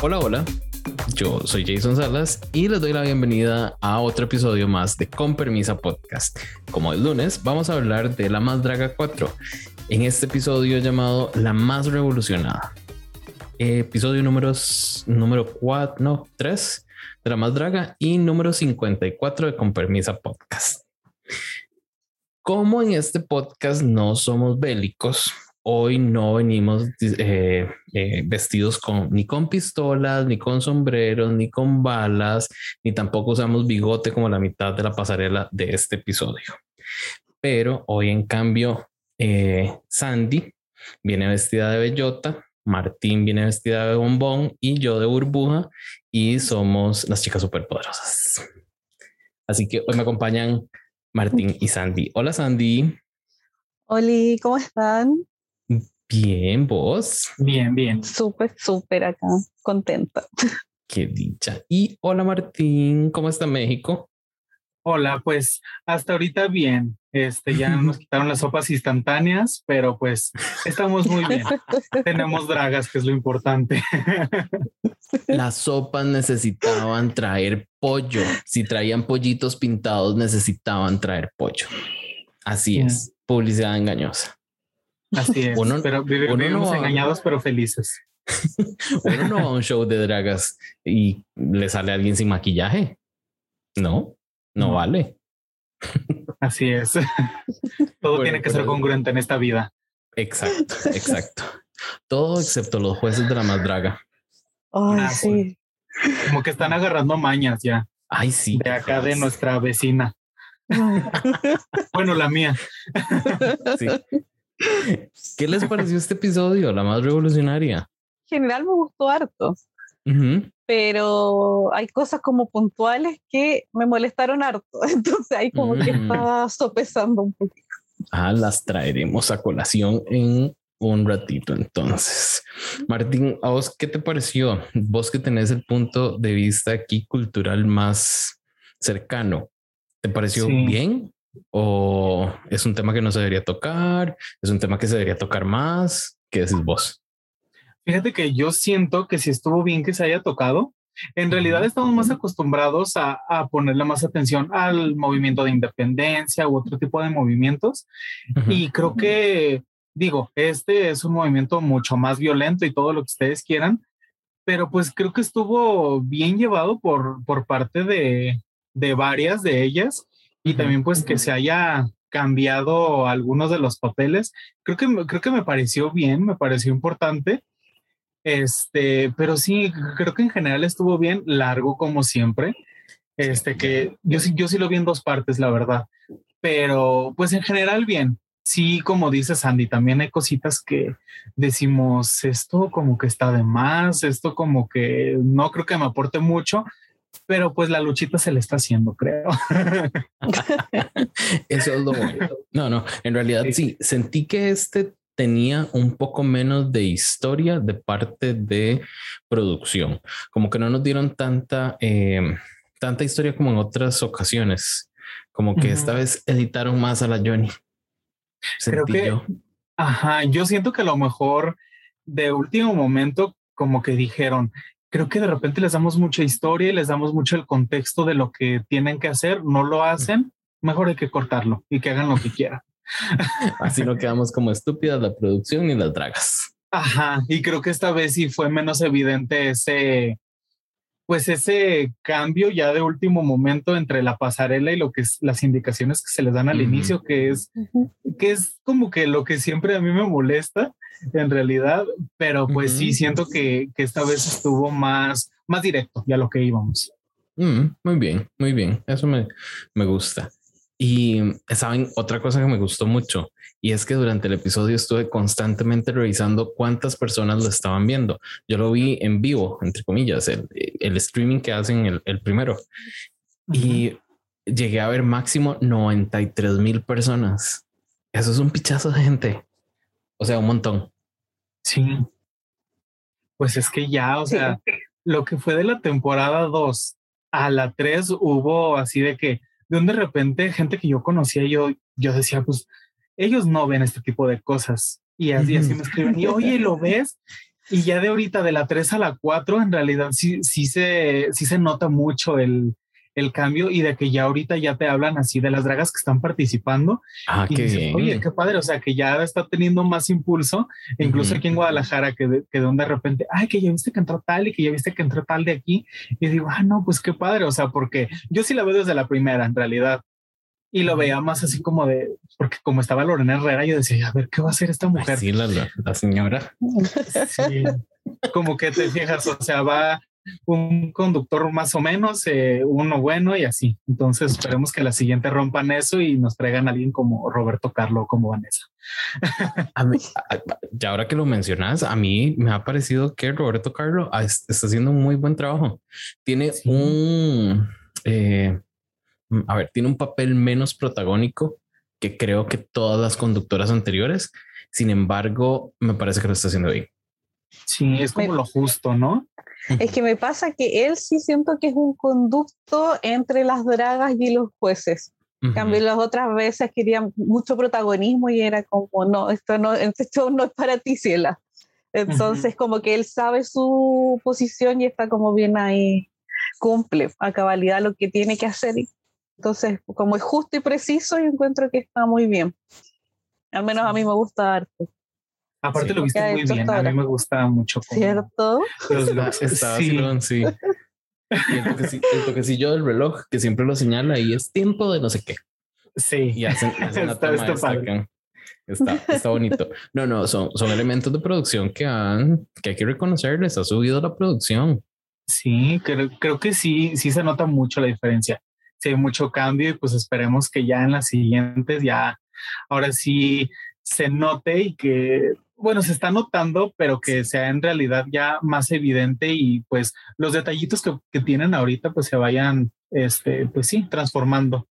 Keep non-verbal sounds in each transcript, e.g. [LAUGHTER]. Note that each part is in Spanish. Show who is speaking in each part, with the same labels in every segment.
Speaker 1: Hola, hola. Yo soy Jason Salas y les doy la bienvenida a otro episodio más de Con Permisa Podcast. Como el lunes, vamos a hablar de la Más Draga 4 en este episodio llamado La Más Revolucionada. Episodio número, número 4, no, 3 de La Más Draga y número 54 de Con Permisa Podcast. Como en este podcast no somos bélicos, hoy no venimos eh, eh, vestidos con ni con pistolas, ni con sombreros, ni con balas, ni tampoco usamos bigote como la mitad de la pasarela de este episodio. Pero hoy en cambio, eh, Sandy viene vestida de bellota, Martín viene vestida de bombón y yo de burbuja y somos las chicas superpoderosas. Así que hoy me acompañan Martín y Sandy. Hola Sandy.
Speaker 2: Hola, ¿cómo están?
Speaker 1: Bien, vos.
Speaker 3: Bien, bien.
Speaker 2: Súper, súper acá, contenta.
Speaker 1: Qué dicha. Y hola Martín, ¿cómo está México?
Speaker 3: Hola, pues hasta ahorita bien. Este ya [LAUGHS] nos quitaron las sopas instantáneas, pero pues estamos muy bien. [LAUGHS] Tenemos dragas, que es lo importante.
Speaker 1: Las sopas necesitaban traer pollo. Si traían pollitos pintados, necesitaban traer pollo. Así es, publicidad engañosa.
Speaker 3: Así es. pero vivimos engañados, pero felices. [LAUGHS]
Speaker 1: uno no va a un show de dragas y le sale a alguien sin maquillaje. No, no, vale.
Speaker 3: Así es. [LAUGHS] Todo tiene que ser congruente en esta vida.
Speaker 1: Exacto, exacto. Todo excepto los jueces de la más draga.
Speaker 2: Ay, ah, sí.
Speaker 3: Como que están agarrando mañas ya.
Speaker 1: Ay, sí.
Speaker 3: De acá de nuestra vecina. bueno, la mía.
Speaker 1: Sí. ¿Qué les pareció este episodio? La más revolucionaria.
Speaker 2: En general me gustó harto. Pero hay cosas como puntuales que me molestaron harto. [LAUGHS] Entonces ahí como que mm. estaba sopesando un poquito.
Speaker 1: Ah, las traeremos a colación en un ratito entonces. Martín, ¿a vos qué te pareció? Vos que tenés el punto de vista aquí cultural más cercano, ¿te pareció bien ¿O es un tema que no se debería tocar? ¿Es un tema que se debería tocar más? ¿Qué decís vos?
Speaker 3: Fíjate que yo siento que si estuvo bien que se haya tocado, en realidad estamos más acostumbrados a, ponerle más atención al movimiento de independencia u otro tipo de movimientos. Y creo que, digo, este es un movimiento mucho más violento y todo lo que ustedes quieran, pero pues creo que estuvo bien llevado por, por parte de, de varias de ellas y también pues que se haya cambiado algunos de los papeles. Creo que, creo que me pareció bien, me pareció importante. Este, pero sí, creo que en general estuvo bien, largo como siempre. Este, que yo sí, yo sí lo vi en dos partes, la verdad. Pero pues en general bien. Sí, como dice Sandy, también hay cositas que decimos, esto como que está de más, esto como que no creo que me aporte mucho, pero pues la luchita se le está haciendo, creo. [LAUGHS]
Speaker 1: Eso es lo bueno. No, no, en realidad sí. sentí que este tenía un poco menos de historia de parte de producción, como que no nos dieron tanta, em, tanta historia como en otras ocasiones, como que esta vez editaron más a la Johnny.
Speaker 3: Creo que, yo. ajá, yo siento que a lo mejor de último momento como que dijeron, creo que de repente les damos mucha historia y les damos mucho el contexto de lo que tienen que hacer, no lo hacen, mejor hay que cortarlo y que hagan lo que quieran. [LAUGHS]
Speaker 1: Así no quedamos como estúpidas la producción y las dragas.
Speaker 3: Ajá, y creo que esta vez sí fue menos evidente ese, pues ese cambio ya de último momento entre la pasarela y lo que es las indicaciones que se les dan al inicio, que es, que es como que lo que siempre a mí me molesta, en realidad, pero pues sí siento que, que, esta vez estuvo más, más directo ya lo que íbamos.
Speaker 1: Mm, muy bien, muy bien. Eso me, me gusta. Y saben, otra cosa que me gustó mucho, y es que durante el episodio estuve constantemente revisando cuántas personas lo estaban viendo. Yo lo vi en vivo, entre comillas, el, el streaming que hacen el, el primero. Y llegué a ver máximo 93 mil personas. Eso es un pichazo de gente. O sea, un montón.
Speaker 3: Sí. Pues es que ya, o sea, lo que fue de la temporada 2 a la 3 hubo así de que de un de repente gente que yo conocía, yo, yo decía, pues ellos no ven este tipo de cosas. Y así, así me escriben, y oye, ¿lo [LAUGHS] ves? Y ya de ahorita, de la 3 a la 4, en realidad sí, sí, se, sí se nota mucho el, el cambio y de que ya ahorita ya te hablan así de las dragas que están participando.
Speaker 1: Ah,
Speaker 3: y
Speaker 1: qué
Speaker 3: dices,
Speaker 1: bien.
Speaker 3: Oye, qué padre, o sea, que ya está teniendo más impulso, e incluso aquí en Guadalajara, que de, que de un de repente, ay, que ya viste que entró tal y que ya viste que entró tal de aquí. Y digo, ah, no, pues qué padre, o sea, porque yo sí la veo desde la primera, en realidad. Y lo veía más así como de, porque como estaba Lorena Herrera, yo decía, a ver, ¿qué va a hacer esta
Speaker 1: Ay,
Speaker 3: mujer?
Speaker 1: sí, la, la- la señora.
Speaker 3: Sí. Como que te fijas, o sea, va un conductor más o menos, eh, uno bueno y así. Entonces esperemos que la siguiente rompan eso y nos traigan a alguien como Roberto Carlo o como Vanessa.
Speaker 1: A mí, ya ahora que lo mencionas, a mí me ha parecido que Roberto Carlo es- está haciendo un muy buen trabajo. Tiene
Speaker 3: Sí.
Speaker 1: un, eh, a ver, tiene un papel menos protagónico que creo que todas las conductoras anteriores. Sin embargo, me parece que lo está haciendo bien.
Speaker 3: Sí, es como
Speaker 2: Me-
Speaker 3: lo justo, ¿no?
Speaker 2: Es que me pasa que él sí siento que es un conducto entre las dragas y los jueces. En
Speaker 1: Ujú.
Speaker 2: cambio, las otras veces querían mucho protagonismo y era como, no, esto no, este show no es para ti, Ciela. Entonces, como que él sabe su posición y está como bien ahí, cumple a cabalidad lo que tiene que hacer. Entonces, como es justo y preciso, yo encuentro que está muy bien. Al menos a mí me gusta harto,
Speaker 3: Aparte
Speaker 1: Sí.
Speaker 3: lo viste
Speaker 2: ¿Qué ha
Speaker 3: muy bien. A mí me gusta mucho. como
Speaker 2: ¿cierto?
Speaker 3: los
Speaker 1: está
Speaker 3: Sí.
Speaker 1: sí. Y el, toqueci- el toquecillo del reloj que siempre lo señala y es tiempo de no sé qué.
Speaker 3: Sí.
Speaker 1: y hacen, [LAUGHS] hacen
Speaker 3: Está-
Speaker 1: toma.
Speaker 3: Está,
Speaker 1: está bonito. No, no, son, son elementos de producción que han, que hay que reconocerles. Ha subido la producción.
Speaker 3: Sí, creo, creo que sí, sí se nota mucho la diferencia. Sí hay mucho cambio y pues esperemos que ya en las siguientes ya, ahora sí se note y que, bueno, se está notando, pero que sea en realidad ya más evidente y pues los detallitos que, tienen ahorita pues se vayan, este, pues sí, transformando.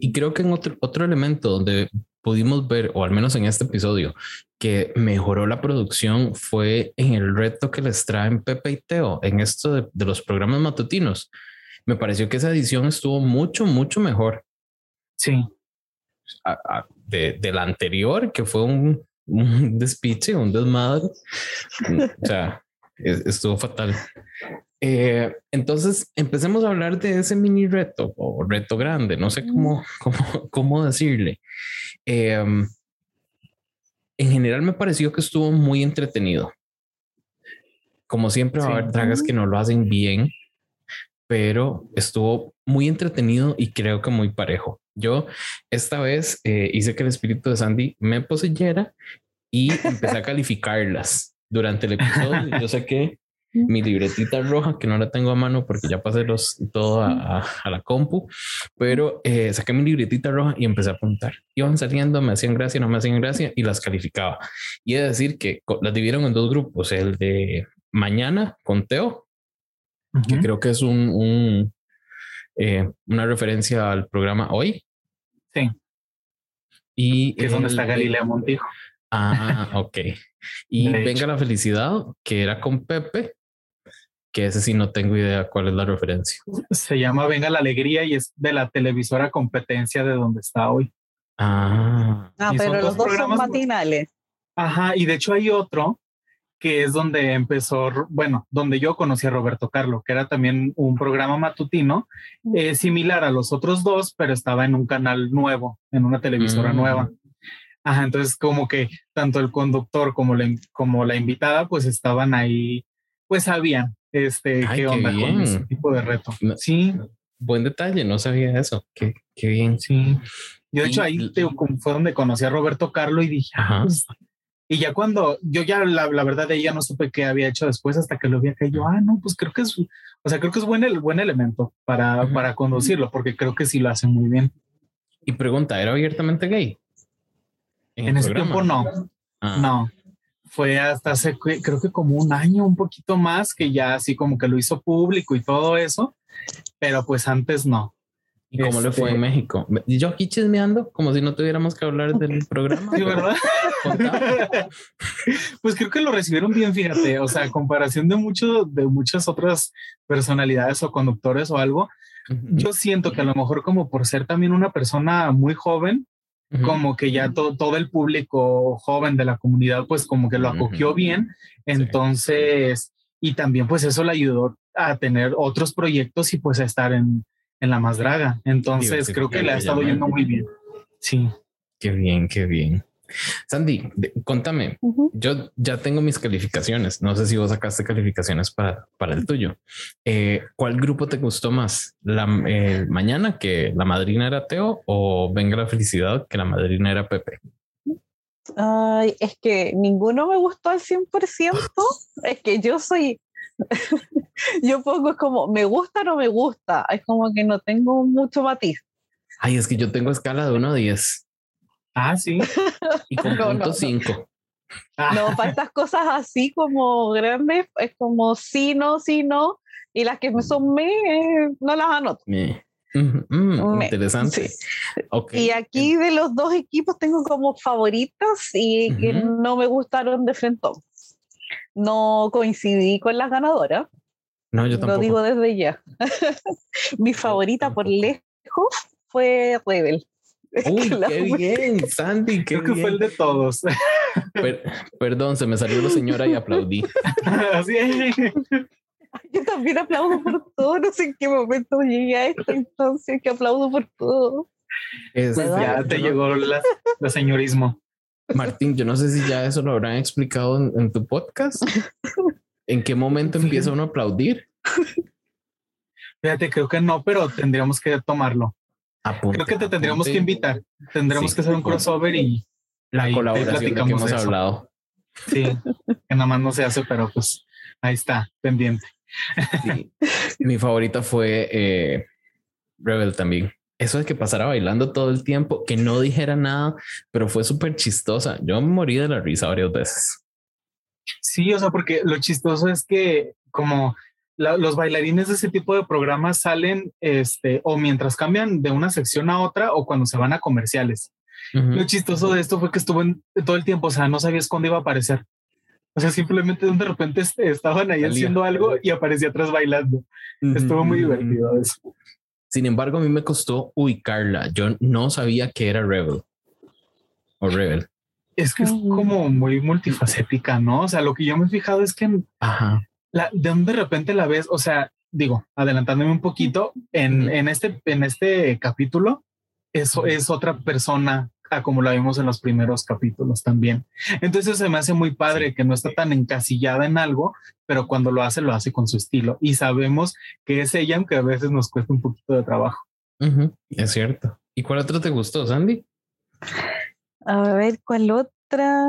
Speaker 1: Y creo que en otro, otro elemento donde pudimos ver, o al menos en este episodio, que mejoró la producción fue en el reto que les traen Pepe y Teo en esto de los programas matutinos. Me pareció que esa edición estuvo mucho, mucho mejor.
Speaker 3: Sí,
Speaker 1: a- a- de, de la anterior, que fue un, un [LAUGHS] despiche, un desmadre. o sea, es- estuvo fatal. Eh, entonces, empecemos a hablar de ese mini reto o reto grande, no sé cómo, cómo, cómo decirle. Eh, en general me pareció que estuvo muy entretenido. Como siempre va a haber dragas que no lo hacen bien, pero estuvo muy entretenido y creo que muy parejo. Yo esta vez eh, hice que el espíritu de Sandy me poseyera y empecé a [LAUGHS] calificarlas durante el episodio. Yo saqué mi libretita roja que no la tengo a mano porque ya pasé los todo a, a- a la compu, pero eh, saqué mi libretita roja y empecé a apuntar. Iban saliendo, me hacían gracia, no me hacían gracia y las calificaba. Y de decir que las dividieron en dos grupos, el de mañana con Teo que creo que es un, un, eh, una referencia al programa hoy.
Speaker 3: Sí.
Speaker 1: Y
Speaker 3: que es donde está Galilea Montijo.
Speaker 1: Ah, ok. [LAUGHS] Y Venga
Speaker 3: hecho.
Speaker 1: la Felicidad, que era con Pepe, que ese sí no tengo idea cuál es la referencia.
Speaker 3: Se llama Venga la Alegría y es de la televisora competencia de donde está hoy.
Speaker 1: Ah,
Speaker 2: Ah, pero
Speaker 3: dos
Speaker 2: los dos son matinales.
Speaker 3: Ajá, y de hecho hay otro que es donde empezó, bueno, donde yo conocí a Roberto Carlo, que era también un programa matutino eh, similar a los otros dos, pero estaba en un canal nuevo, en una televisora
Speaker 1: Mm.
Speaker 3: nueva. Ajá, entonces como que tanto el conductor como la, in- como la invitada pues estaban ahí, pues sabían este,
Speaker 1: Ay,
Speaker 3: qué
Speaker 1: qué
Speaker 3: onda con
Speaker 1: bien.
Speaker 3: ese tipo de reto.
Speaker 1: No.
Speaker 3: Sí,
Speaker 1: buen detalle, no sabía eso. Qué, qué bien.
Speaker 3: sí. Yo de hecho ahí te- fue donde conocí a Roberto Carlo y dije, ah,
Speaker 1: Ajá.
Speaker 3: pues, y ya cuando yo ya la, la verdad de ella no supe qué había hecho después hasta que lo vi acá y yo, ah, no, pues creo que es, o sea, creo que es buen, el, buen elemento para, para conducirlo, porque creo que sí lo hace muy bien.
Speaker 1: Y pregunta, ¿era abiertamente gay?
Speaker 3: En,
Speaker 1: el
Speaker 3: ese
Speaker 1: programa?
Speaker 3: tiempo no,
Speaker 1: Ah,
Speaker 3: no. Fue hasta hace, creo que como un año, un poquito más, que ya así como que lo hizo público y todo eso, pero pues antes no.
Speaker 1: ¿Y cómo le fue
Speaker 3: Este-
Speaker 1: en México? Y yo aquí chismeando, como si no tuviéramos que hablar del [LAUGHS] programa.
Speaker 3: Sí, ¿verdad? [LAUGHS] Pues creo que lo recibieron bien, fíjate, o sea, a comparación de mucho, de muchas otras personalidades o conductores o algo, yo siento que a lo mejor como por ser también una persona muy joven, como que ya todo el público joven de la comunidad, pues como que lo acogió bien. Entonces, y también pues eso le ayudó a tener otros proyectos y pues a estar en, en la más draga. Entonces, creo que le ha estado yendo muy bien. Sí.
Speaker 1: Qué bien, qué bien. Sandy, contame, yo ya tengo mis calificaciones, no sé si vos sacaste calificaciones para, para el tuyo. Eh, ¿Cuál grupo te gustó más? ¿La eh, mañana que la madrina era Teo o Venga la felicidad que la madrina era Pepe?
Speaker 2: Ay, es que ninguno me gustó al 100%, [LAUGHS] es que yo soy, [LAUGHS] yo pongo como, me gusta o no me gusta, es como que no tengo mucho matiz.
Speaker 1: Ay, es que yo tengo escala de 1 a 10.
Speaker 3: Ah, sí. [LAUGHS]
Speaker 1: Y con punto 5.
Speaker 2: No, para estas cosas así como grandes, es como sí, no, sí, no. Y las que son me, no las anoto.
Speaker 1: Mm, interesante.
Speaker 2: Y aquí de los dos equipos tengo como favoritas y que no me gustaron de frente. No coincidí con las ganadoras.
Speaker 1: No, yo tampoco.
Speaker 2: Lo digo desde ya. [LAUGHS] Mi favorita por lejos fue Rebel.
Speaker 1: Uy, qué bien, Sandy.
Speaker 3: Creo
Speaker 1: que
Speaker 3: fue el de todos.
Speaker 1: perdón, se me salió la señora y aplaudí. [LAUGHS]
Speaker 3: Así es.
Speaker 2: Yo también aplaudo por todo. No sé en qué momento llegué a esto, entonces que aplaudo por todo.
Speaker 3: Pues ya te llegó el señorismo.
Speaker 1: Martín, yo no sé si ya eso lo habrán explicado en, tu podcast. ¿En qué momento empieza uno a aplaudir?
Speaker 3: Fíjate, creo que no, pero tendríamos que tomarlo. Creo que te tendríamos que invitar. Tendremos que hacer un crossover y
Speaker 1: la colaboración que hemos hablado.
Speaker 3: Sí, que nada más no se hace, pero pues ahí está, pendiente.
Speaker 1: Mi favorita fue eh, Rebel también. Eso de que pasara bailando todo el tiempo, que no dijera nada, pero fue súper chistosa. Yo morí de la risa varias veces.
Speaker 3: Sí, o sea, porque lo chistoso es que como los bailarines de ese tipo de programas salen este, o mientras cambian de una sección a otra o cuando se van a comerciales. Lo chistoso de esto fue que estuvo en, todo el tiempo, o sea, no sabías cuándo iba a aparecer. O sea, simplemente de repente estaban ahí haciendo algo y aparecía atrás bailando. Estuvo muy divertido eso.
Speaker 1: Sin embargo, a mí me costó ubicarla. Yo no sabía que era Rebel o Rebel.
Speaker 3: Es que es como muy multifacética, ¿no? O sea, lo que yo me he fijado es que Ajá de donde de repente la ves, o sea, digo, adelantándome un poquito, en, en, este, en este capítulo, eso es otra persona a como la vimos en los primeros capítulos también. Entonces se me hace muy padre que no está tan encasillada en algo, pero cuando lo hace, lo hace con su estilo. Y sabemos que es ella, aunque a veces nos cuesta un poquito de trabajo.
Speaker 1: Es cierto. ¿Y cuál otro te gustó, Sandy?
Speaker 2: A ver, ¿cuál otra?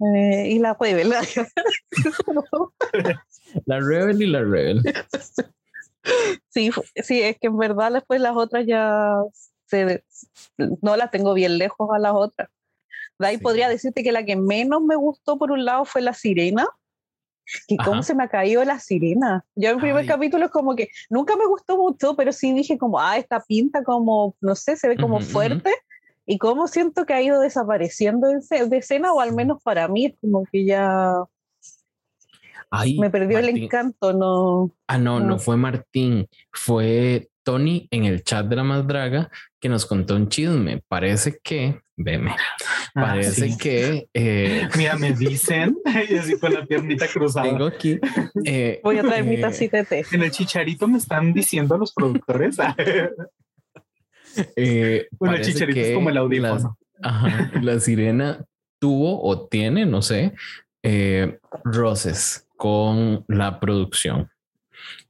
Speaker 2: Eh, y la Rebel.
Speaker 1: la Rebel [LAUGHS] y la Rebel.
Speaker 2: Sí, sí, es que en verdad después las otras ya se, no las tengo bien lejos a las otras. De ahí podría decirte que la que menos me gustó por un lado fue la sirena. Y cómo se me ha caído la sirena. Yo en el primer capítulo es como que nunca me gustó mucho, pero sí dije como, ah, esta pinta como, no sé, se ve como fuerte y cómo siento que ha ido desapareciendo de escena, o al menos para mí, es como que ya me perdió el encanto, no.
Speaker 1: Ah, no, no, fue Martín, fue Tony en el chat de la más draga que nos contó un chisme. Parece que, veme, ah, parece que.
Speaker 3: Eh, [LAUGHS] Mira, me dicen, [LAUGHS] y así con la piernita cruzada.
Speaker 1: Tengo aquí. [LAUGHS]
Speaker 2: Eh, Voy a traer mi tacita de té.
Speaker 3: En el chicharito me están diciendo los productores.
Speaker 1: Eh, bueno, chicharito es como el audífono. La, sirena tuvo o tiene, no sé, eh, roces con la producción.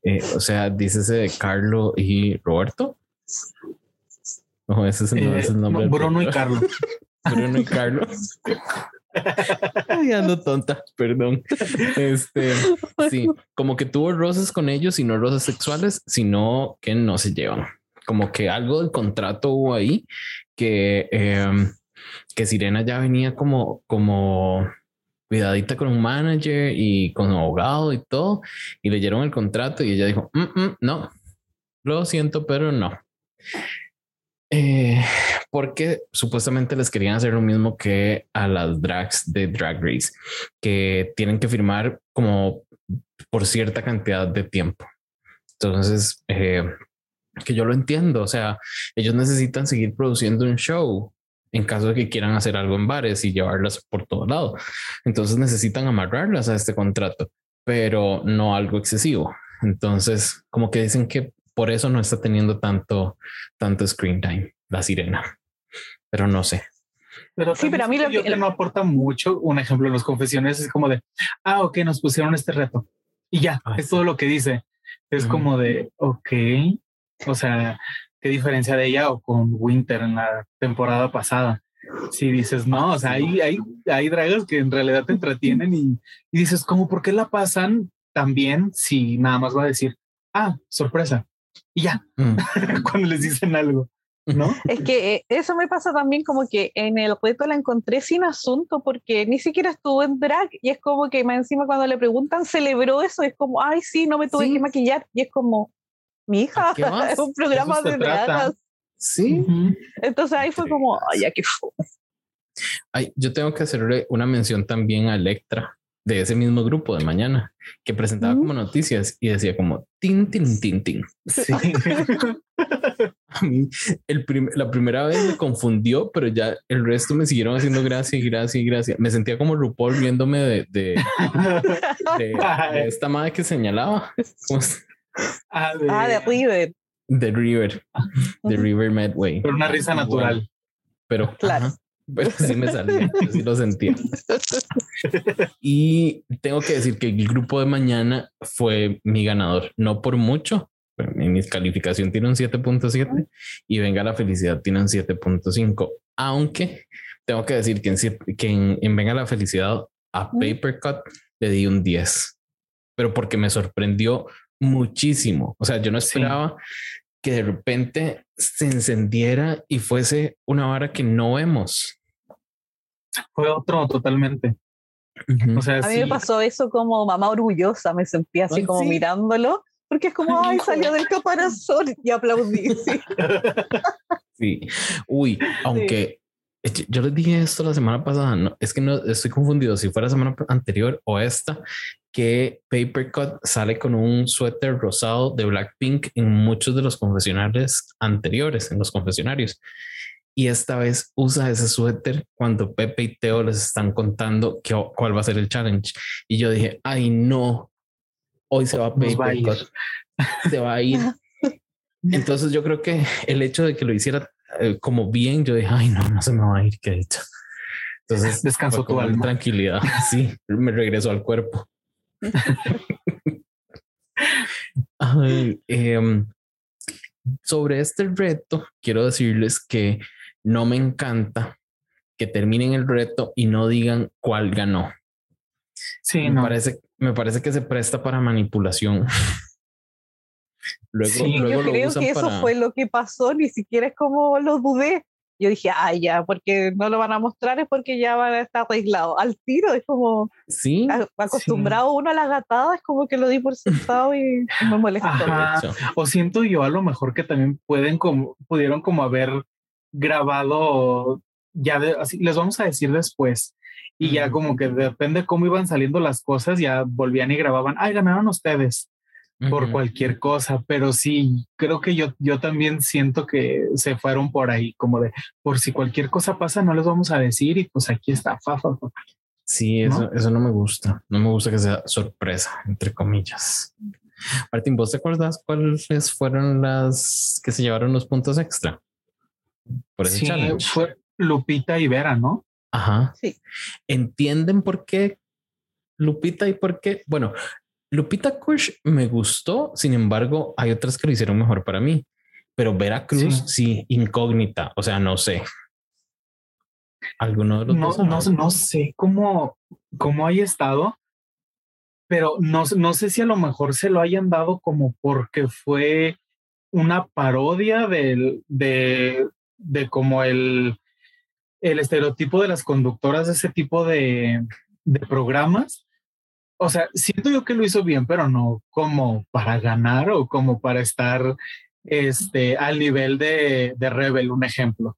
Speaker 1: Eh, o sea, dícese de Carlo y Roberto. No, ese es el, nombre.
Speaker 3: Bruno y Carlos. [LAUGHS]
Speaker 1: Bruno y Carlos. Ay, ando tonta, perdón. Este, sí, como que tuvo roces con ellos y no roces sexuales, sino que no se llevan como que algo del contrato hubo ahí que, em, que Sirena ya venía como, como cuidadita con un manager y con un abogado y todo, y leyeron el contrato y ella dijo, mm, mm, no, lo siento, pero no. Eh, porque supuestamente les querían hacer lo mismo que a las drags de Drag Race, que tienen que firmar como por cierta cantidad de tiempo. Entonces, eh, que yo lo entiendo, o sea, ellos necesitan seguir produciendo un show. en caso de que quieran hacer algo en bares y llevarlas por todo lado. Entonces necesitan amarrarlas a este contrato, pero no algo excesivo. Entonces, como que dicen que por eso no está teniendo tanto, tanto screen time la sirena, pero no sé.
Speaker 3: Pero sí, pero a mí lo que, no aporta mucho, un ejemplo en las confesiones es como de, ah, ok, nos pusieron este reto y ya, ah, es todo lo que dice. Es como de, ok, o sea, qué diferencia de ella o con Winter en la temporada pasada. Si dices, no, o sea, hay, hay, hay dragas que en realidad te entretienen y, y dices, ¿cómo por qué la pasan tan bien si nada más va a decir, ah, sorpresa? Y ya, mm. [LAUGHS] cuando les dicen algo. ¿No?
Speaker 2: Es que eh, eso me pasa también como que en el reto la encontré sin asunto porque ni siquiera estuvo en drag y es como que más encima cuando le preguntan celebró eso, es como, ay, sí, no me tuve que maquillar y es como, mi hija, [LAUGHS] es un programa de dragas.
Speaker 1: Sí.
Speaker 2: Entonces ahí fue como, ay, ya que fue.
Speaker 1: Ay, yo tengo que hacerle una mención también a Electra de ese mismo grupo de mañana que presentaba como noticias y decía como tin, tin, tin, tin. Sí. [LAUGHS] el la primera vez me confundió, pero ya el resto me siguieron haciendo gracia y gracia y gracia. Me sentía como RuPaul viéndome de, de, [LAUGHS] esta madre que señalaba.
Speaker 2: Ah, ah, de, River.
Speaker 1: De River. De River Medway.
Speaker 3: Pero una risa natural.
Speaker 1: Pero claro. Pero sí me salía, sí lo sentía. [LAUGHS] Y tengo que decir que el grupo de mañana fue mi ganador, no por mucho. En mi calificación tiene un 7.7 y Venga la Felicidad tiene un 7.5. Aunque tengo que decir que en, que en, Venga la Felicidad a Papercut le di un 10, pero porque me sorprendió muchísimo. O sea, yo no esperaba que de repente se encendiera y fuese una vara que no vemos.
Speaker 3: Fue otro totalmente.
Speaker 2: o sea, a mí me pasó eso como mamá orgullosa, me sentía así como mirándolo, porque es como, ay, salió del caparazón y aplaudí.
Speaker 1: Sí. [LAUGHS] Uy, aunque yo les dije esto la semana pasada, no, es que no estoy confundido si fue la semana anterior o esta, que Papercut sale con un suéter rosado de Blackpink en muchos de los confesionarios anteriores, en los confesionarios. Y esta vez usa ese suéter cuando Pepe y Teo les están contando que, cuál va a ser el challenge. Y yo dije, ay no, hoy se va a Papercut, se va a ir. [LAUGHS] Entonces yo creo que el hecho de que lo hiciera eh, como bien, yo dije, ay no, no se me va a ir, qué hecho. Entonces [LAUGHS]
Speaker 3: descansó tu alma.
Speaker 1: Tranquilidad, [LAUGHS] sí, me regresó al cuerpo. [LAUGHS] Em, sobre este reto, quiero decirles que no me encanta que terminen el reto y no digan cuál ganó.
Speaker 3: Sí,
Speaker 1: me parece, me parece que se presta para manipulación.
Speaker 2: Luego, yo creo que eso fue lo que pasó, ni siquiera es como lo dudé yo dije, ah, ya, porque no lo van a mostrar es porque ya van a estar arreglados. Al tiro, es como.
Speaker 1: Sí.
Speaker 2: Acostumbrado uno a la gatada, es como que lo di por sentado y me molesta.
Speaker 3: O siento yo a lo mejor que también pueden como, pudieron como haber grabado, ya así, les vamos a decir después. Y ya como que depende cómo iban saliendo las cosas, ya volvían y grababan, ay, ganaron ustedes por cualquier cosa, pero sí, creo que yo, yo también siento que se fueron por ahí, como de, por si cualquier cosa pasa, no les vamos a decir y pues aquí está, fa, fa,
Speaker 1: Sí, eso ¿No? eso no me gusta, no me gusta que sea sorpresa, entre comillas. Martín, ¿vos te acuerdas cuáles fueron las que se llevaron los puntos extra?
Speaker 3: Por ese challenge. Fue Lupita y Vera, ¿no?
Speaker 1: Ajá. Sí. ¿Entienden por qué Lupita y por qué? Bueno, Lupita Kush me gustó, sin embargo, hay otras que lo hicieron mejor para mí. Pero Veracruz, sí, incógnita, o sea, no sé. ¿Alguno de los
Speaker 3: no, dos? No, no sé cómo, cómo haya estado, pero no, no sé si a lo mejor se lo hayan dado como porque fue una parodia del, de, de como el, el estereotipo de las conductoras de ese tipo de, de programas o sea, siento yo que lo hizo bien, pero no como para ganar o como para estar este, al nivel de, de Rebel, un ejemplo.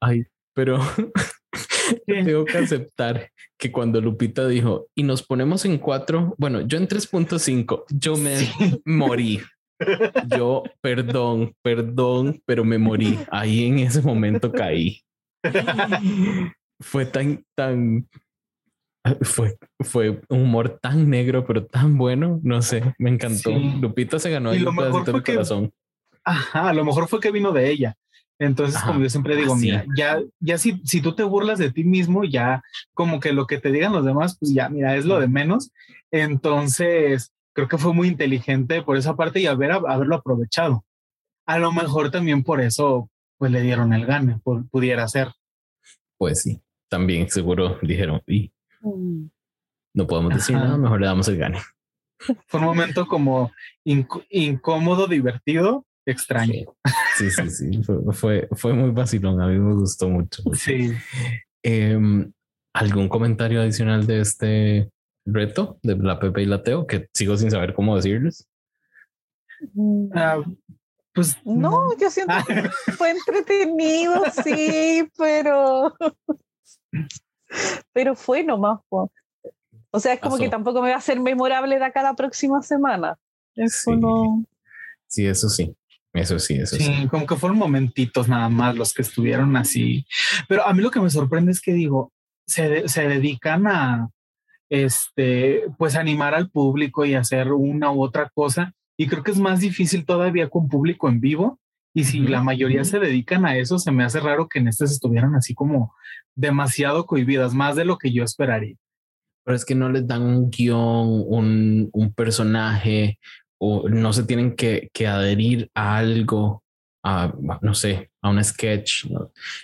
Speaker 1: Ay, pero [LAUGHS] tengo que aceptar que cuando Lupita dijo, y nos ponemos en cuatro, bueno, yo en 3.5, yo me [LAUGHS] morí. Yo, perdón, perdón, pero me morí. Ahí en ese momento caí. [LAUGHS] fue tan, tan, [LAUGHS] fue, fue un humor tan negro, pero tan bueno. No sé, me encantó. Lupita se ganó y lo mejor fue que, corazón.
Speaker 3: Ajá, a lo mejor fue que vino de ella. Entonces, como yo siempre digo, mira, ya, ya si, si tú te burlas de ti mismo, ya como que lo que te digan los demás, pues ya, mira, es lo de menos. Entonces, creo que fue muy inteligente por esa parte y haber, haberlo aprovechado. A lo mejor también por eso, pues le dieron el gane, pudiera ser.
Speaker 1: Pues sí, también seguro dijeron, y. no podemos decir nada, mejor le damos el gane. [LAUGHS]
Speaker 3: Fue un momento como incómodo, divertido, extraño.
Speaker 1: Sí, sí, sí, Fue, fue, muy vacilón. A mí me gustó mucho.
Speaker 3: Sí.
Speaker 1: Em, ¿Algún comentario adicional de este reto de la Pepe y la Teo que sigo sin saber cómo decirles?
Speaker 3: Uh, pues
Speaker 2: no, yo siento que [LAUGHS] fue entretenido, sí, pero [LAUGHS] pero fue nomás. O sea, es como que tampoco me va a ser memorable de acá la próxima semana. Eso no.
Speaker 1: Sí, eso sí. Eso sí, eso sí, sí.
Speaker 3: como que fueron momentitos nada más los que estuvieron así. Pero a mí lo que me sorprende es que digo, se, se dedican a este, pues animar al público y hacer una u otra cosa. Y creo que es más difícil todavía con público en vivo. Y si la mayoría se dedican a eso, se me hace raro que en estas estuvieran así como demasiado cohibidas, más de lo que yo esperaría.
Speaker 1: Pero es que no les dan un guion, un, un personaje, o no se tienen que, adherir a algo, a, no sé, a un sketch.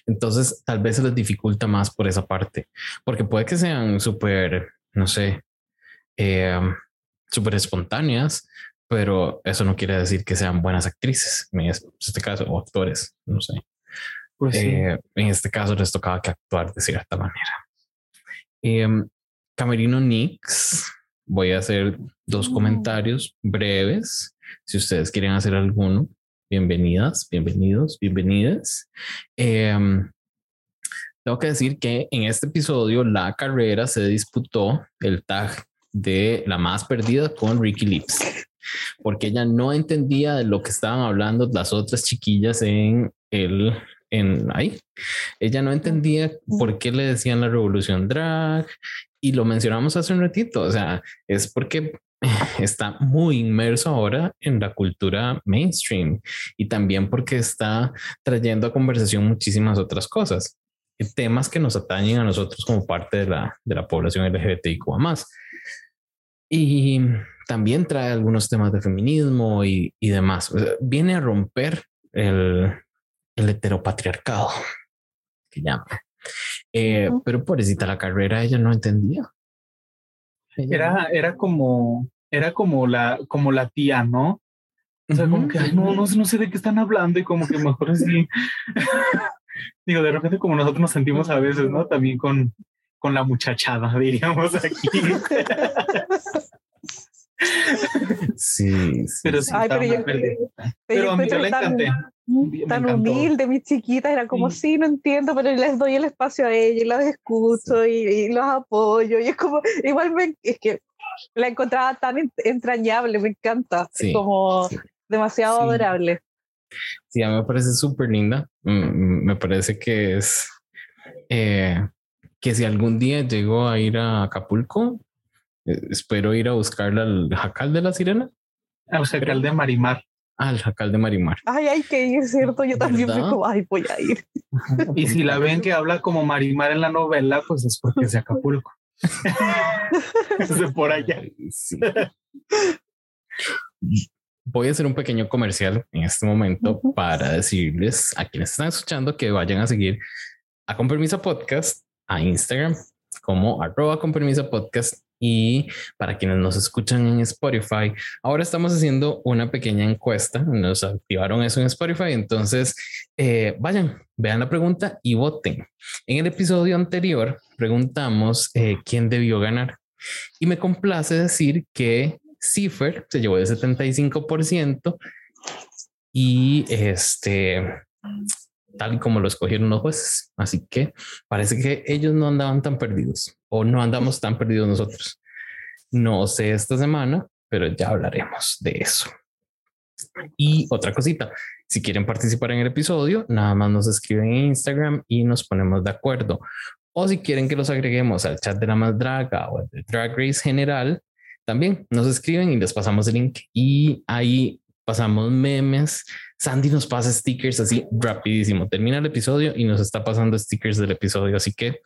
Speaker 1: Entonces, tal vez se les dificulta más por esa parte, porque puede que sean súper, no sé, eh, súper espontáneas, pero eso no quiere decir que sean buenas actrices, en este caso, o actores, no sé. Pues eh, en este caso les tocaba que actuar de cierta manera. Em, Camerino Nix voy a hacer dos mm. comentarios breves. Si ustedes quieren hacer alguno, bienvenidas, bienvenidos, bienvenidas. Em, tengo que decir que en este episodio la carrera se disputó el tag de la más perdida con Ricky Lips, porque ella no entendía de lo que estaban hablando las otras chiquillas en el en ahí. Ella no entendía por qué le decían la revolución drag y lo mencionamos hace un ratito, o sea, es porque está muy inmerso ahora en la cultura mainstream y también porque está trayendo a conversación muchísimas otras cosas, temas que nos atañen a nosotros como parte de la, de la población LGBTIQ más. Y también trae algunos temas de feminismo y, y demás. viene a romper el, el heteropatriarcado que llama. Eh, pero pobrecita la carrera, ella no entendía.
Speaker 3: era, era como, era como la, como la tía, ¿no? O sea, como que, no, no, no sé de qué están hablando y como que mejor así. [LAUGHS] Digo, de repente como nosotros nos sentimos a veces, ¿no? También con, con la muchachada, [LAUGHS] diríamos aquí.
Speaker 1: sí,
Speaker 3: Pero sí, pero, a mí yo le encanté
Speaker 2: tan humilde, mis chiquitas, era como, sí. no entiendo, pero les doy el espacio a ella y las escucho y, los apoyo. Y es como, igual es que la encontraba tan entrañable, me encanta, como demasiado adorable.
Speaker 1: Sí, a mí me parece súper linda. Mm, mm, me parece que es eh, que si algún día llego a ir a Acapulco, eh, espero ir a buscarla al jacal de la sirena.
Speaker 3: Al jacal de Marimar
Speaker 1: al jacal de Marimar.
Speaker 2: Ay, hay que ir, ¿cierto? Yo también fui como, ay, voy a ir. [LAUGHS]
Speaker 3: Y si la ven que habla como Marimar en la novela, pues es porque es de Acapulco. [LAUGHS] es de por allá.
Speaker 1: Voy a hacer un pequeño comercial en este momento para decirles a quienes están escuchando que vayan a seguir a Con Permisa Podcast a Instagram como arroba con permisa podcast y para quienes nos escuchan en Spotify, ahora estamos haciendo una pequeña encuesta. Nos activaron eso en Spotify. Entonces, eh, vayan, vean la pregunta y voten. En el episodio anterior preguntamos eh, quién debió ganar. Y me complace decir que Cipher se llevó el 75% y este tal y como lo escogieron los jueces. Así que parece que ellos no andaban tan perdidos o no andamos tan perdidos nosotros. No sé esta semana, pero ya hablaremos de eso. Y otra cosita, si quieren participar en el episodio, nada más nos escriben en Instagram y nos ponemos de acuerdo. O si quieren que los agreguemos al chat de la más o de Drag Race general, también nos escriben y les pasamos el link y ahí pasamos memes. Sandy nos pasa stickers así rapidísimo. Termina el episodio y nos está pasando stickers del episodio. Así que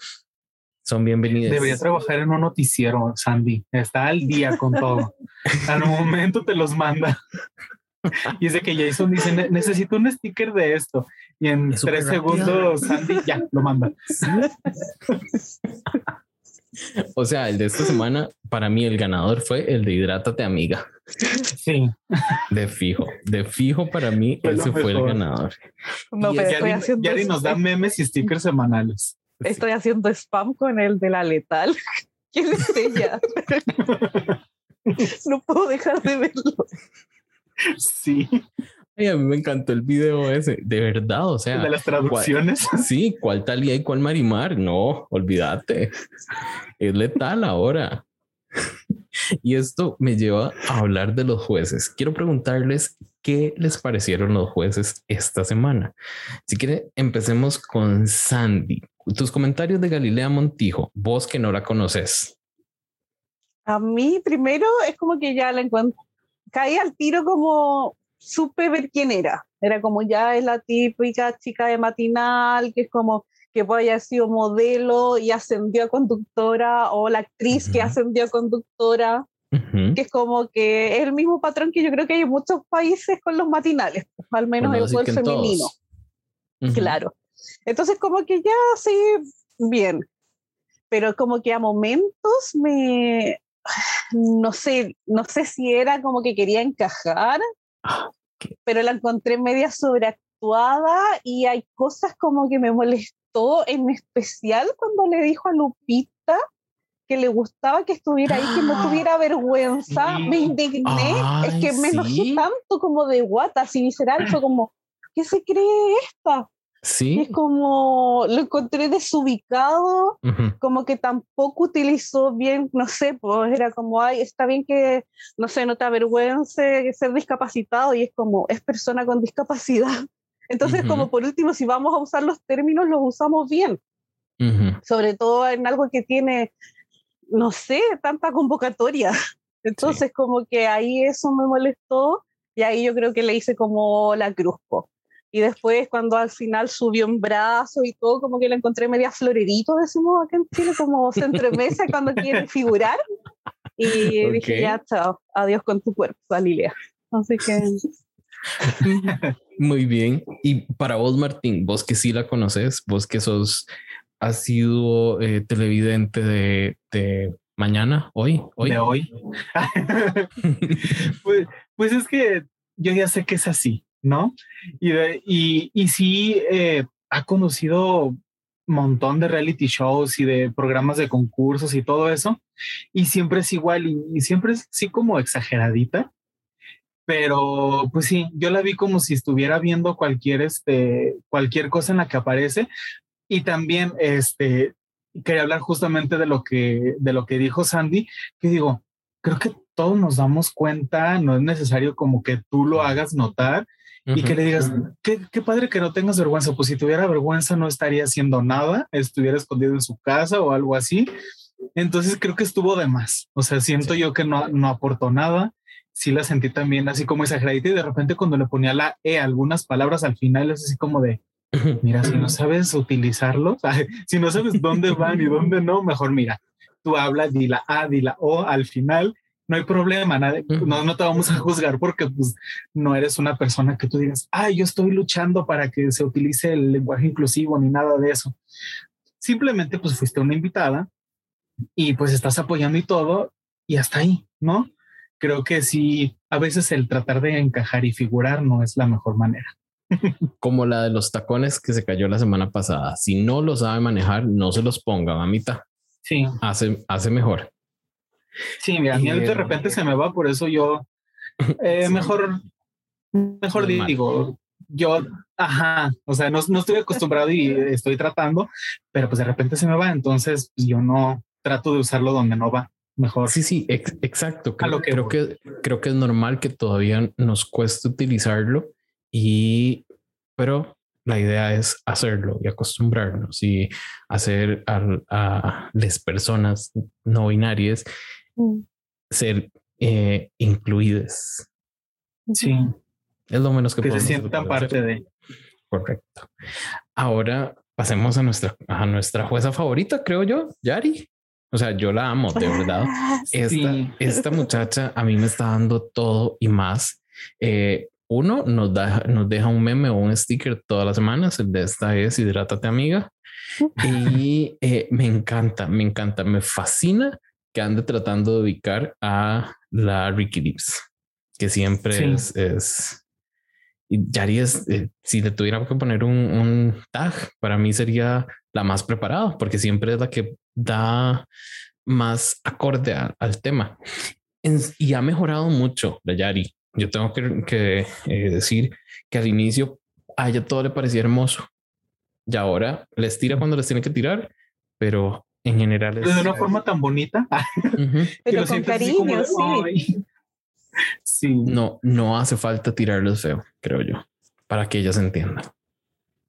Speaker 1: son bienvenidos.
Speaker 3: Debería trabajar en un noticiero, Sandy. Está al día con todo. al momento te los manda. Y es de que Jason dice, necesito un sticker de esto. Y en tres segundos, Sandy ya lo manda. [LAUGHS]
Speaker 1: O sea, el de esta semana, para mí el ganador fue el de Hidrátate, amiga.
Speaker 3: Sí.
Speaker 1: De fijo, de fijo para mí, ese fue el ganador.
Speaker 3: No, pero Yari, haciendo Yari nos da memes y stickers semanales.
Speaker 2: Estoy haciendo spam con el de la letal. [LAUGHS] ¿Quién es ella? [LAUGHS] no puedo dejar de verlo.
Speaker 3: Sí.
Speaker 1: Ay, a mí me encantó el video ese, de verdad, o sea.
Speaker 3: De las traducciones.
Speaker 1: sí, ¿cuál Talía y cuál Marimar? No, olvídate. Es letal ahora. Y esto me lleva a hablar de los jueces. Quiero preguntarles qué les parecieron los jueces esta semana. Si quiere, empecemos con Sandy. Tus comentarios de Galilea Montijo, vos que no la conoces.
Speaker 2: A mí primero es como que ya la encuentro, caí al tiro como supe ver quién era. Era como ya es la típica chica de matinal, que es como que puede haber sido modelo y ascendió a conductora, o la actriz que ascendió a conductora, que es como que es el mismo patrón que yo creo que hay en muchos países con los matinales, al menos el rol femenino. Claro. Entonces como que ya sí, bien. Pero como que a momentos me, [SIGHS] no sé, no sé si era como que quería encajar, pero la encontré media sobreactuada y hay cosas como que me molestó, en especial cuando le dijo a Lupita que le gustaba que estuviera ahí, que no ah, tuviera vergüenza, me indigné, es que me enojé tanto como de guata, así visceral, fue como, ¿qué se cree esta?
Speaker 1: Sí.
Speaker 2: Es como lo encontré desubicado, como que tampoco utilizó bien, no sé, pues era como, ay, está bien que, no sé, no te avergüence ser discapacitado y es como, es persona con discapacidad. [LAUGHS] Entonces, como por último, si vamos a usar los términos, los usamos bien. Sobre todo en algo que tiene, no sé, tanta convocatoria. [LAUGHS] Entonces, como que ahí eso me molestó y ahí yo creo que le hice como la cruz. Y después cuando al final subió un brazo y todo, como que la encontré media florerito, decimos acá en Chile, como centromesa cuando quiere figurar. Y dije, ya, chao, adiós con tu cuerpo, Galilea. Así que... [LAUGHS]
Speaker 1: Muy bien. Y para vos, Martín, vos que sí la conoces, vos que sos, has sido eh, televidente de, de, mañana, hoy, hoy.
Speaker 3: De hoy. [LAUGHS] [LAUGHS] pues, pues es que yo ya sé que es así. ¿No? Y, y, y sí, eh, ha conocido montón de reality shows y de programas de concursos y todo eso, y siempre es igual y, siempre es así como exageradita, pero pues sí, yo la vi como si estuviera viendo cualquier, este, cualquier cosa en la que aparece y también, este, quería hablar justamente de lo que, de lo que dijo Sandy, que digo, creo que todos nos damos cuenta, no es necesario como que tú lo hagas notar y que le digas, qué, qué, padre que no tengas vergüenza, pues si tuviera vergüenza no estaría haciendo nada, estuviera escondido en su casa o algo así. Entonces creo que estuvo de más. O sea, siento yo que no, no aportó nada. Sí la sentí también así como exageradita y de repente cuando le ponía la E algunas palabras al final es así como de, mira, si no sabes utilizarlo, [LAUGHS] si no sabes dónde van y dónde no, mejor mira, tú hablas, di la A, di la O al final no hay problema, no, no te vamos a juzgar porque pues, no eres una persona que tú digas, ay, yo estoy luchando para que se utilice el lenguaje inclusivo ni nada de eso. Simplemente pues fuiste una invitada y pues estás apoyando y todo y hasta ahí, ¿no? Creo que sí, a veces el tratar de encajar y figurar no es la mejor manera. [LAUGHS]
Speaker 1: Como la de los tacones que se cayó la semana pasada. Si no lo sabe manejar, no se los ponga, mamita.
Speaker 3: Sí.
Speaker 1: Hace, hace mejor.
Speaker 3: Sí, mira, a mí de repente se me va, por eso yo eh, mejor, mejor digo, yo, ajá, o sea, no, no, estoy acostumbrado y estoy tratando, pero pues de repente se me va, entonces pues, yo no trato de usarlo donde no va. mejor.
Speaker 1: Sí, sí, exacto. Creo, que creo, que, creo que es normal que todavía nos cueste utilizarlo y, pero la idea es hacerlo y acostumbrarnos y hacer a, las personas no binarias mm. ser eh, incluidas.
Speaker 3: Sí.
Speaker 1: Es lo menos que,
Speaker 3: que se sientan parte de.
Speaker 1: Correcto. Ahora pasemos a nuestra, a nuestra jueza favorita, creo yo, Yari. O sea, yo la amo, de verdad. [LAUGHS] Esta, esta muchacha a mí me está dando todo y más. Eh, uno nos, da, nos deja un meme o un sticker todas las semanas. El de esta es Hidrátate, amiga. [LAUGHS] Y eh, me encanta, me encanta, me fascina que ande tratando de ubicar a la Ricky Lips, que siempre es, es, y Yari es, eh, si le tuviera que poner un, un, tag, para mí sería la más preparada, porque siempre es la que da más acorde al tema. y ha mejorado mucho la Yari. Yo tengo que, eh, decir que al inicio a ella todo le parecía hermoso. Y ahora les tira cuando les tiene que tirar, pero en general
Speaker 3: es... De una forma tan bonita. [LAUGHS]
Speaker 2: pero con cariño, sí.
Speaker 3: sí.
Speaker 1: No, no hace falta tirarlos feo, creo yo, para que ellas entiendan.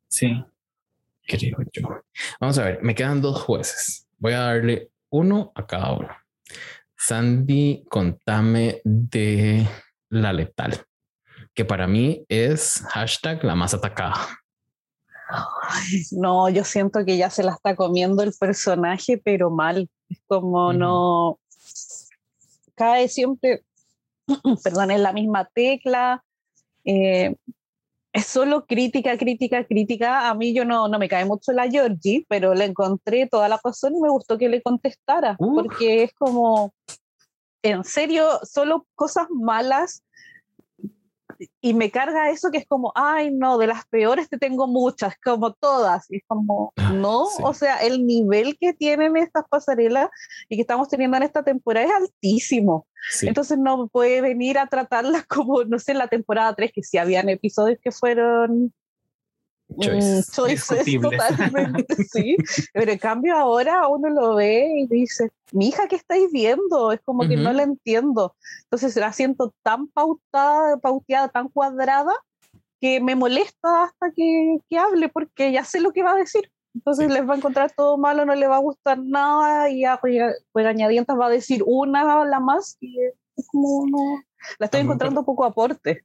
Speaker 3: Sí.
Speaker 1: Creo yo. Vamos a ver, me quedan dos jueces. Voy a darle uno a cada uno. Sandy, contame de la letal, que para mí es hashtag la más atacada.
Speaker 2: No, yo siento que ya se la está comiendo el personaje, pero mal. Es como no cae siempre, [CLEARS THROAT] perdón, en la misma tecla. Eh, es solo crítica, crítica, crítica. A mí yo no, no me cae mucho la Georgie, pero le encontré toda la razón y me gustó que le contestara, porque es como, en serio, solo cosas malas. Y me carga eso que es como, ay, no, de las peores te tengo muchas, como todas. Y es como, ah, no, o sea, el nivel que tienen estas pasarelas y que estamos teniendo en esta temporada es altísimo. Entonces no puede venir a tratarlas [LAUGHS] como, no sé, en la temporada 3, que sí habían episodios que fueron
Speaker 1: choices,
Speaker 2: choices totalmente, [LAUGHS] sí. Pero en cambio ahora uno lo ve y dice, mi hija, ¿qué estáis viendo? Es como que no la entiendo. Entonces la siento tan pautada, pauteada, tan cuadrada, que me molesta hasta que, que hable, porque ya sé lo que va a decir. Entonces les va a encontrar todo malo, no le va a gustar nada y a añadientes va a decir una la más y es como no, la estoy encontrando poco aporte.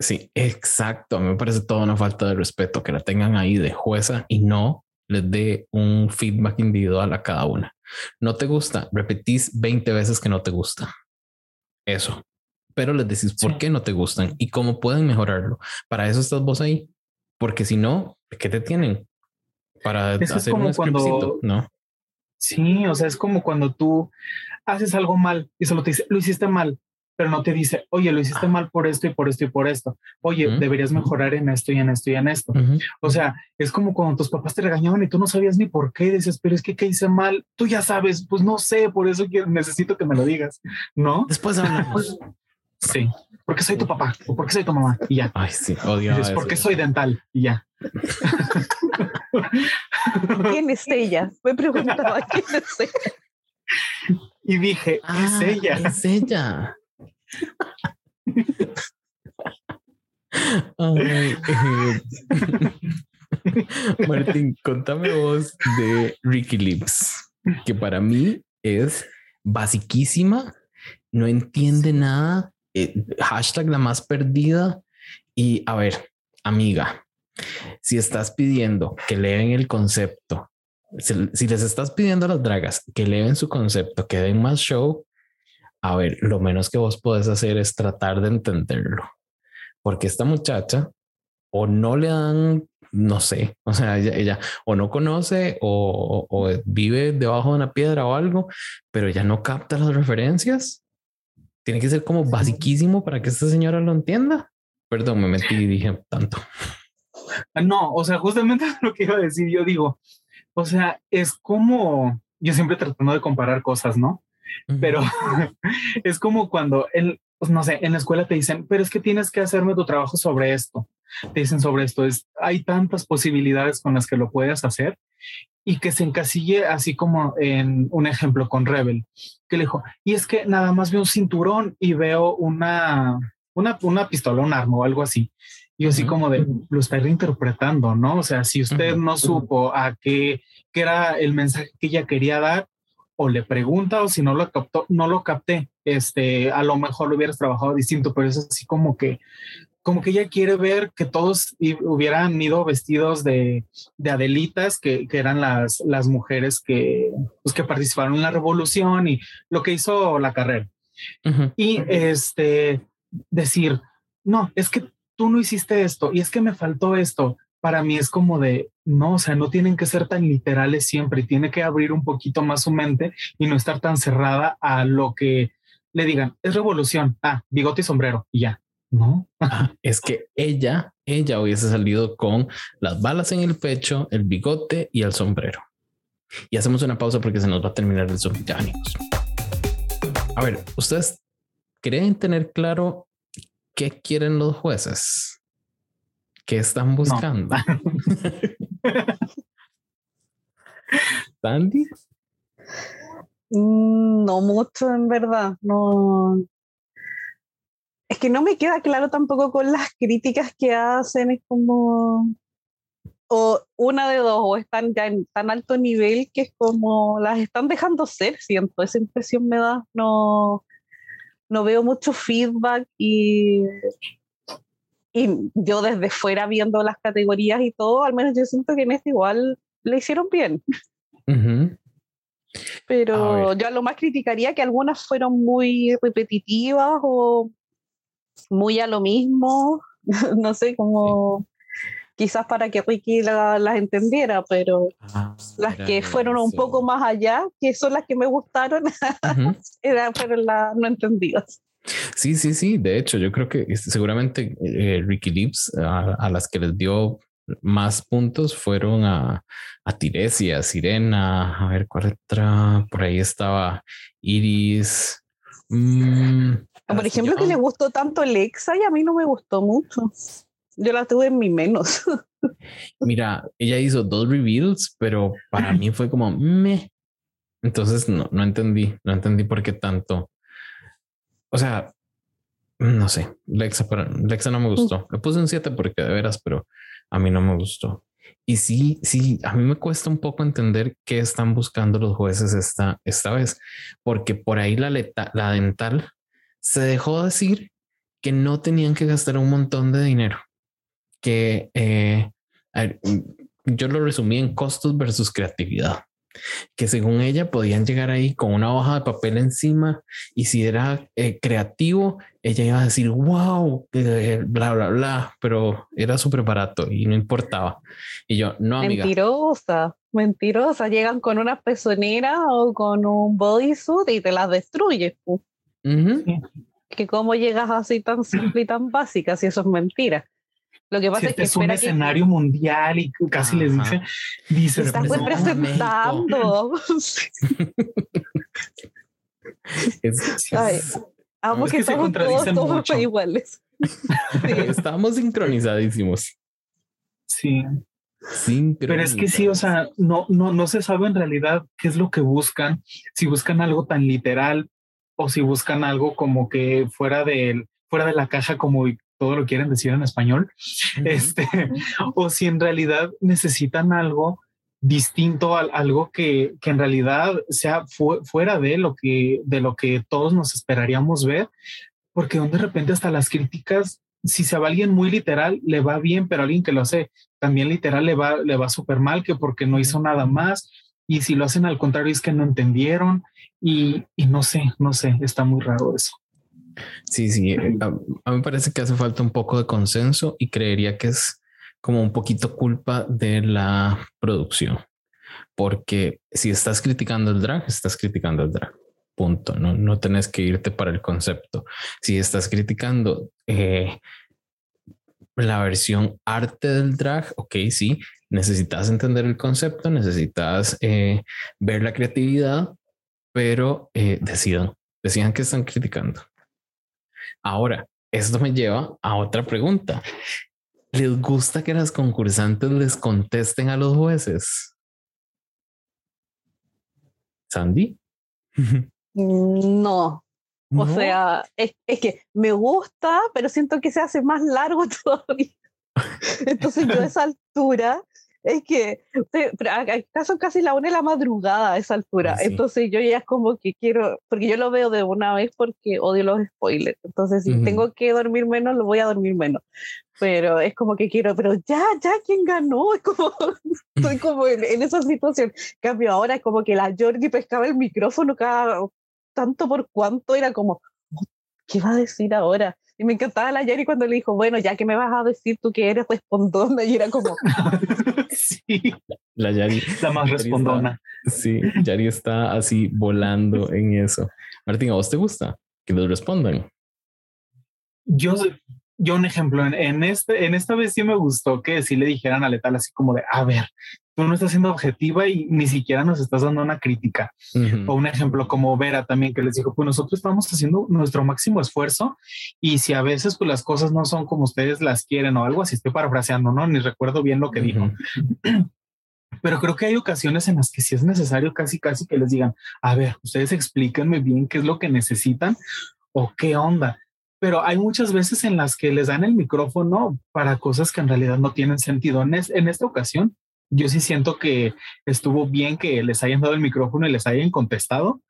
Speaker 1: Sí, exacto. A mí me parece toda una falta de respeto que la tengan ahí de jueza y no les dé un feedback individual a cada una. No te gusta, repetís 20 veces que no te gusta. Eso. Pero les decís por qué no te gustan y cómo pueden mejorarlo. Para eso estás vos ahí. Porque si no, ¿qué te tienen? Para hacer un cuando, ¿no?
Speaker 3: Sí, o sea, es como cuando tú haces algo mal y solo te dice, lo hiciste mal pero no te dice, oye, lo hiciste mal por esto y por esto y por esto. Oye, deberías mejorar en esto y en esto y en esto. O sea, es como cuando tus papás te regañaban y tú no sabías ni por qué. dices, pero es que qué hice mal. Tú ya sabes, pues no sé, por eso necesito que me lo digas, ¿no?
Speaker 1: Después hablamos. [LAUGHS]
Speaker 3: sí, porque soy tu papá o porque soy tu mamá y ya.
Speaker 1: Ay, sí, odio.
Speaker 3: Dices, porque soy dental y ya.
Speaker 2: ¿Quién es ella? Me preguntaba quién es ella.
Speaker 3: Y dije, es
Speaker 1: ah,
Speaker 3: ella.
Speaker 1: Es ella. Eh, [LAUGHS] Martín, contame vos de Ricky Lips, que para mí es basiquísima, no entiende nada, eh, hashtag la más perdida. Y a ver, amiga, si estás pidiendo que leen el concepto, si, les estás pidiendo a las dragas que leen su concepto, que den más show, a ver, lo menos que vos podés hacer es tratar de entenderlo, porque esta muchacha o no le dan, no sé, [LAUGHS] o sea, ella, o no conoce o, vive debajo de una piedra o algo, pero ella no capta las referencias. Tiene que ser como basiquísimo para que esta señora lo entienda. Perdón, me metí y dije tanto.
Speaker 3: No, o sea, justamente [LAUGHS] lo que iba a decir, yo digo, o sea, es como yo siempre tratando de comparar cosas, ¿no? Pero [LAUGHS] es como cuando, el, pues, no sé, en la escuela te dicen, pero es que tienes que hacerme tu trabajo sobre esto. Te dicen sobre esto, es, hay tantas posibilidades con las que lo puedes hacer y que se encasille así como en un ejemplo con Rebel, que le dijo, y es que nada más veo un cinturón y veo una, una, una pistola, un arma o algo así. Y así como de, lo está reinterpretando, ¿no? O sea, si usted no supo a qué, qué era el mensaje que ella quería dar, o le pregunta, o si no lo captó, no lo capté, este, a lo mejor lo hubieras trabajado distinto, pero es así como que como que ella quiere ver que todos hubieran ido vestidos de, de Adelitas, que, que, eran las, las mujeres que, pues, que participaron en la revolución y lo que hizo la carrera. Y este, decir, no, es que tú no hiciste esto y es que me faltó esto. Para mí es como de, no, o sea, no tienen que ser tan literales siempre, tiene que abrir un poquito más su mente y no estar tan cerrada a lo que le digan, es revolución, ah, bigote y sombrero y ya no, [LAUGHS]
Speaker 1: es que ella, ella hubiese salido con las balas en el pecho, el bigote y el sombrero. Y hacemos una pausa porque se nos va a terminar el zombie A ver, ¿ustedes creen tener claro qué quieren los jueces? ¿Qué están buscando? [LAUGHS] ¿Sandy?
Speaker 2: Mm, no mucho, en verdad. No, es que no me queda claro tampoco con las críticas que hacen, es como, o una de dos, o están ya en tan alto nivel que es como las están dejando ser, siento, esa impresión me da, no, no veo mucho feedback y, y yo desde fuera viendo las categorías y todo, al menos yo siento que en este igual le hicieron bien. Pero yo a lo más criticaría que algunas fueron muy repetitivas o muy a lo mismo, [LAUGHS] no sé, como quizás para que Ricky las entendiera, pero ah, las que fueron un poco más allá, que son las que me gustaron, [LAUGHS] eran, fueron las no entendidas.
Speaker 1: Sí, sí, sí. De hecho, yo creo que este, seguramente eh, Ricky Lips a, las que les dio más puntos fueron a, a Tiresia, Sirena, a ver cuál otra, por ahí estaba Iris. Mm,
Speaker 2: por ejemplo, que le gustó tanto Alexa y a mí no me gustó mucho. Yo la tuve en mi menos. [LAUGHS]
Speaker 1: Mira, ella hizo dos reveals, pero para mí fue como me. Entonces no, no entendí, no entendí por qué tanto. O sea, no sé, Lexa, para, Lexa no me gustó. Le puse un 7 porque de veras, pero a mí no me gustó. Y sí, sí, a mí me cuesta un poco entender qué están buscando los jueces esta, esta vez, porque por ahí la, la dental se dejó decir que no tenían que gastar un montón de dinero, que eh, yo lo resumí en costos versus creatividad, que según ella podían llegar ahí con una hoja de papel encima y si era eh, creativo, ella iba a decir, wow, bla, bla, bla, pero era súper barato y no importaba. Y yo, no, amiga.
Speaker 2: Mentirosa, mentirosa, llegan con una pezonera o con un bodysuit y te las destruyes. Que cómo llegas así tan simple y tan básica, si eso es mentira. Lo que pasa es que
Speaker 3: es un escenario mundial y casi les dice, dice,
Speaker 2: está representando. [LAUGHS]
Speaker 3: que, estamos todos,
Speaker 2: iguales. [LAUGHS]
Speaker 1: Estamos sincronizadísimos.
Speaker 3: Sí. Pero es que sí, o sea, no, no, no se sabe en realidad qué es lo que buscan, si buscan algo tan literal, o si buscan algo como que fuera de, fuera de la caja, como todo lo quieren decir en español, este, o si en realidad necesitan algo distinto a algo que, que en realidad sea fuera de lo que de lo que todos nos esperaríamos ver, porque de repente hasta las críticas, si se va alguien muy literal, le va bien, pero alguien que lo hace también literal le va, le va súper mal, que porque no hizo nada más, y si lo hacen al contrario es que no entendieron, y, no sé, no sé, está muy raro eso.
Speaker 1: Sí, sí, eh, a, mí me parece que hace falta un poco de consenso y creería que es como un poquito culpa de la producción, porque si estás criticando el drag, estás criticando el drag. Punto. No, no tenés que irte para el concepto. Si estás criticando eh, la versión arte del drag, ok, sí, necesitas entender el concepto, necesitas eh, ver la creatividad, pero decidan, decidan que están criticando. Ahora, esto me lleva a otra pregunta. ¿Les gusta que las concursantes les contesten a los jueces? Sandy.
Speaker 2: No. O sea, es, es que me gusta, pero siento que se hace más largo [LAUGHS] todavía. Entonces yo a esa altura, es que, acá son casi la una de la madrugada a esa altura.
Speaker 1: Ah, sí.
Speaker 2: Entonces yo ya es como que quiero, porque yo lo veo de una vez porque odio los spoilers. Entonces si tengo que dormir menos, lo voy a dormir menos. Pero es como que quiero, pero ya, ya, ¿quién ganó? [LAUGHS] Es como, estoy [LAUGHS] como en, en esa situación. Cambio ahora es como que la Georgie pescaba el micrófono cada tanto por cuanto era como, ¿qué va a decir ahora? Y me encantaba la Yari cuando le dijo, bueno, ya que me vas a decir tú que eres respondona, y era como, [LAUGHS]
Speaker 3: sí,
Speaker 1: La Yari.
Speaker 3: la más
Speaker 1: está-
Speaker 3: respondona.
Speaker 1: Sí, Yari está así volando en eso. Martín, ¿a vos te gusta que les respondan?
Speaker 3: Yo, yo un ejemplo, en, en este, en esta vez sí me gustó que sí le dijeran a Letal así como de, a ver, tú no estás siendo objetiva y ni siquiera nos estás dando una crítica.
Speaker 1: Ujú.
Speaker 3: O un ejemplo como Vera también que les dijo, pues nosotros estamos haciendo nuestro máximo esfuerzo y si a veces pues las cosas no son como ustedes las quieren o algo así, estoy parafraseando, ¿no? Ni recuerdo bien lo que dijo.
Speaker 1: Ujú.
Speaker 3: Pero creo que hay ocasiones en las que sí es necesario casi, casi que les digan, a ver, ustedes explíquenme bien qué es lo que necesitan o qué onda. Pero hay muchas veces en las que les dan el micrófono para cosas que en realidad no tienen sentido. En, es- en esta ocasión, yo sí siento que estuvo bien que les hayan dado el micrófono y les hayan contestado,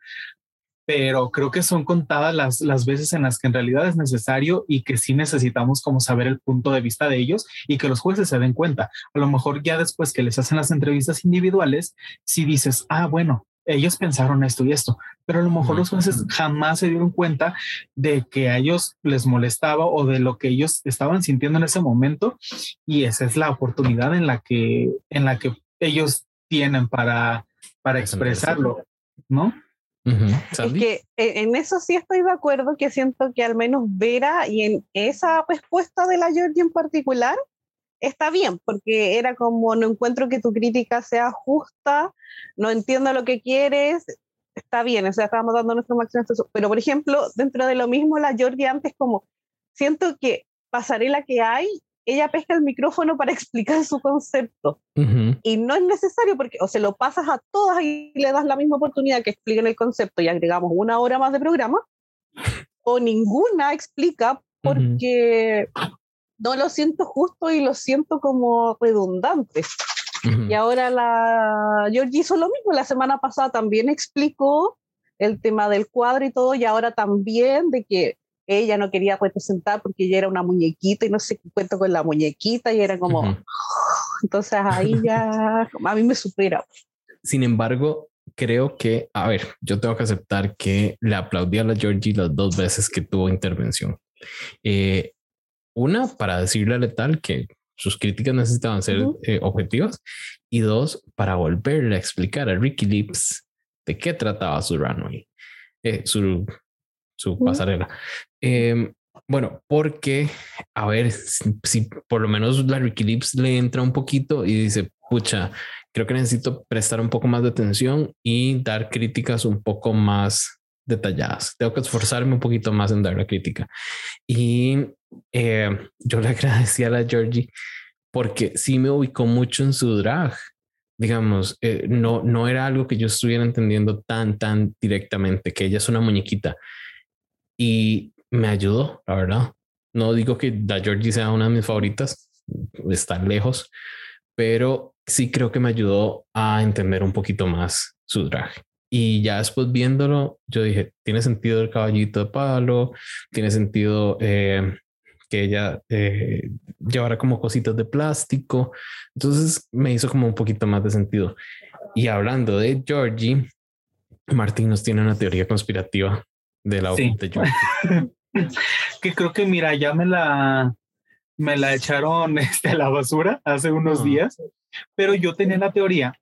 Speaker 3: pero creo que son contadas las, las veces en las que en realidad es necesario y que sí necesitamos como saber el punto de vista de ellos y que los jueces se den cuenta. A lo mejor ya después que les hacen las entrevistas individuales, si dices, ah, bueno, ellos pensaron esto y esto, pero a lo mejor los jueces jamás se dieron cuenta de que a ellos les molestaba o de lo que ellos estaban sintiendo en ese momento y esa es la oportunidad en la que en la que ellos tienen para para expresarlo, ¿no?
Speaker 1: Ujú.
Speaker 2: es que eh, en eso sí estoy de acuerdo, que siento que al menos Vera y en esa respuesta de la Georgie en particular está bien, porque era como no encuentro que tu crítica sea justa, no entiendo lo que quieres, está bien, o sea, estábamos dando nuestro máximo esfuerzo. Pero, por ejemplo, dentro de lo mismo, la Georgie antes como, siento que pasarela que hay, ella pesca el micrófono para [LAUGHS] explicar su concepto. Y no es necesario porque o se lo pasas a todas y le das la misma oportunidad que expliquen el concepto y agregamos una hora más de programa, o ninguna explica porque no lo siento justo y lo siento como redundante. Y ahora la Georgie hizo lo mismo, la semana pasada también explicó el tema del cuadro y todo, y ahora también de que ella no quería representar porque ella era una muñequita y no sé qué cuento con la muñequita y era como, [GASPS] entonces ahí ya [LAUGHS] a mí me supera.
Speaker 1: Sin embargo, creo que, a ver, yo tengo que aceptar que le aplaudí a la Georgie las dos veces que tuvo intervención. Eh, una, para decirle a Letal que sus críticas necesitaban ser eh, objetivas. Y dos, para volverle a explicar a Ricky Lips de qué trataba su runway, eh, su, su pasarela. Eh, bueno, porque, a ver, si, si por lo menos la Ricky Lips le entra un poquito y dice, pucha, creo que necesito prestar un poco más de atención y dar críticas un poco más detalladas. Tengo que esforzarme un poquito más en dar la crítica. Y eh, yo le [LAUGHS] agradecí a la Georgie porque sí me ubicó mucho en su drag. Digamos, eh, no, no era algo que yo estuviera entendiendo tan, tan directamente, que ella es una muñequita. Y me ayudó, la verdad. No digo que la Georgie sea una de mis favoritas, está lejos, pero sí creo que me ayudó a entender un poquito más su drag. Y ya después viéndolo, yo dije, tiene sentido el caballito de palo, tiene sentido eh, que ella eh, llevara como cositas de plástico. Entonces me hizo como un poquito más de sentido. Y hablando de Georgie, Martín nos tiene una teoría conspirativa de la
Speaker 3: Sí.
Speaker 1: de Georgie. [LAUGHS]
Speaker 3: que creo que mira, ya me la me la echaron [LAUGHS] este, a la basura hace unos días, pero yo tenía la teoría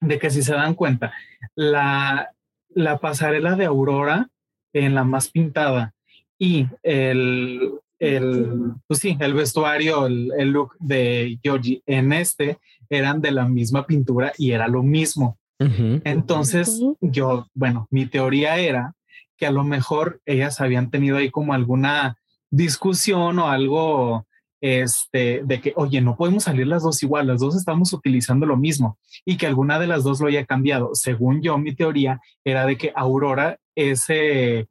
Speaker 3: de que si se dan cuenta, la, la pasarela de Aurora en la más pintada y el, el pues sí, el vestuario, el, el look de Georgie en este eran de la misma pintura y era lo mismo. Entonces, yo, bueno, mi teoría era que a lo mejor ellas habían tenido ahí como alguna discusión o algo este, de que, oye, no podemos salir las dos igual, las dos estamos utilizando lo mismo y que alguna de las dos lo haya cambiado. Según yo, mi teoría era de que Aurora, ese,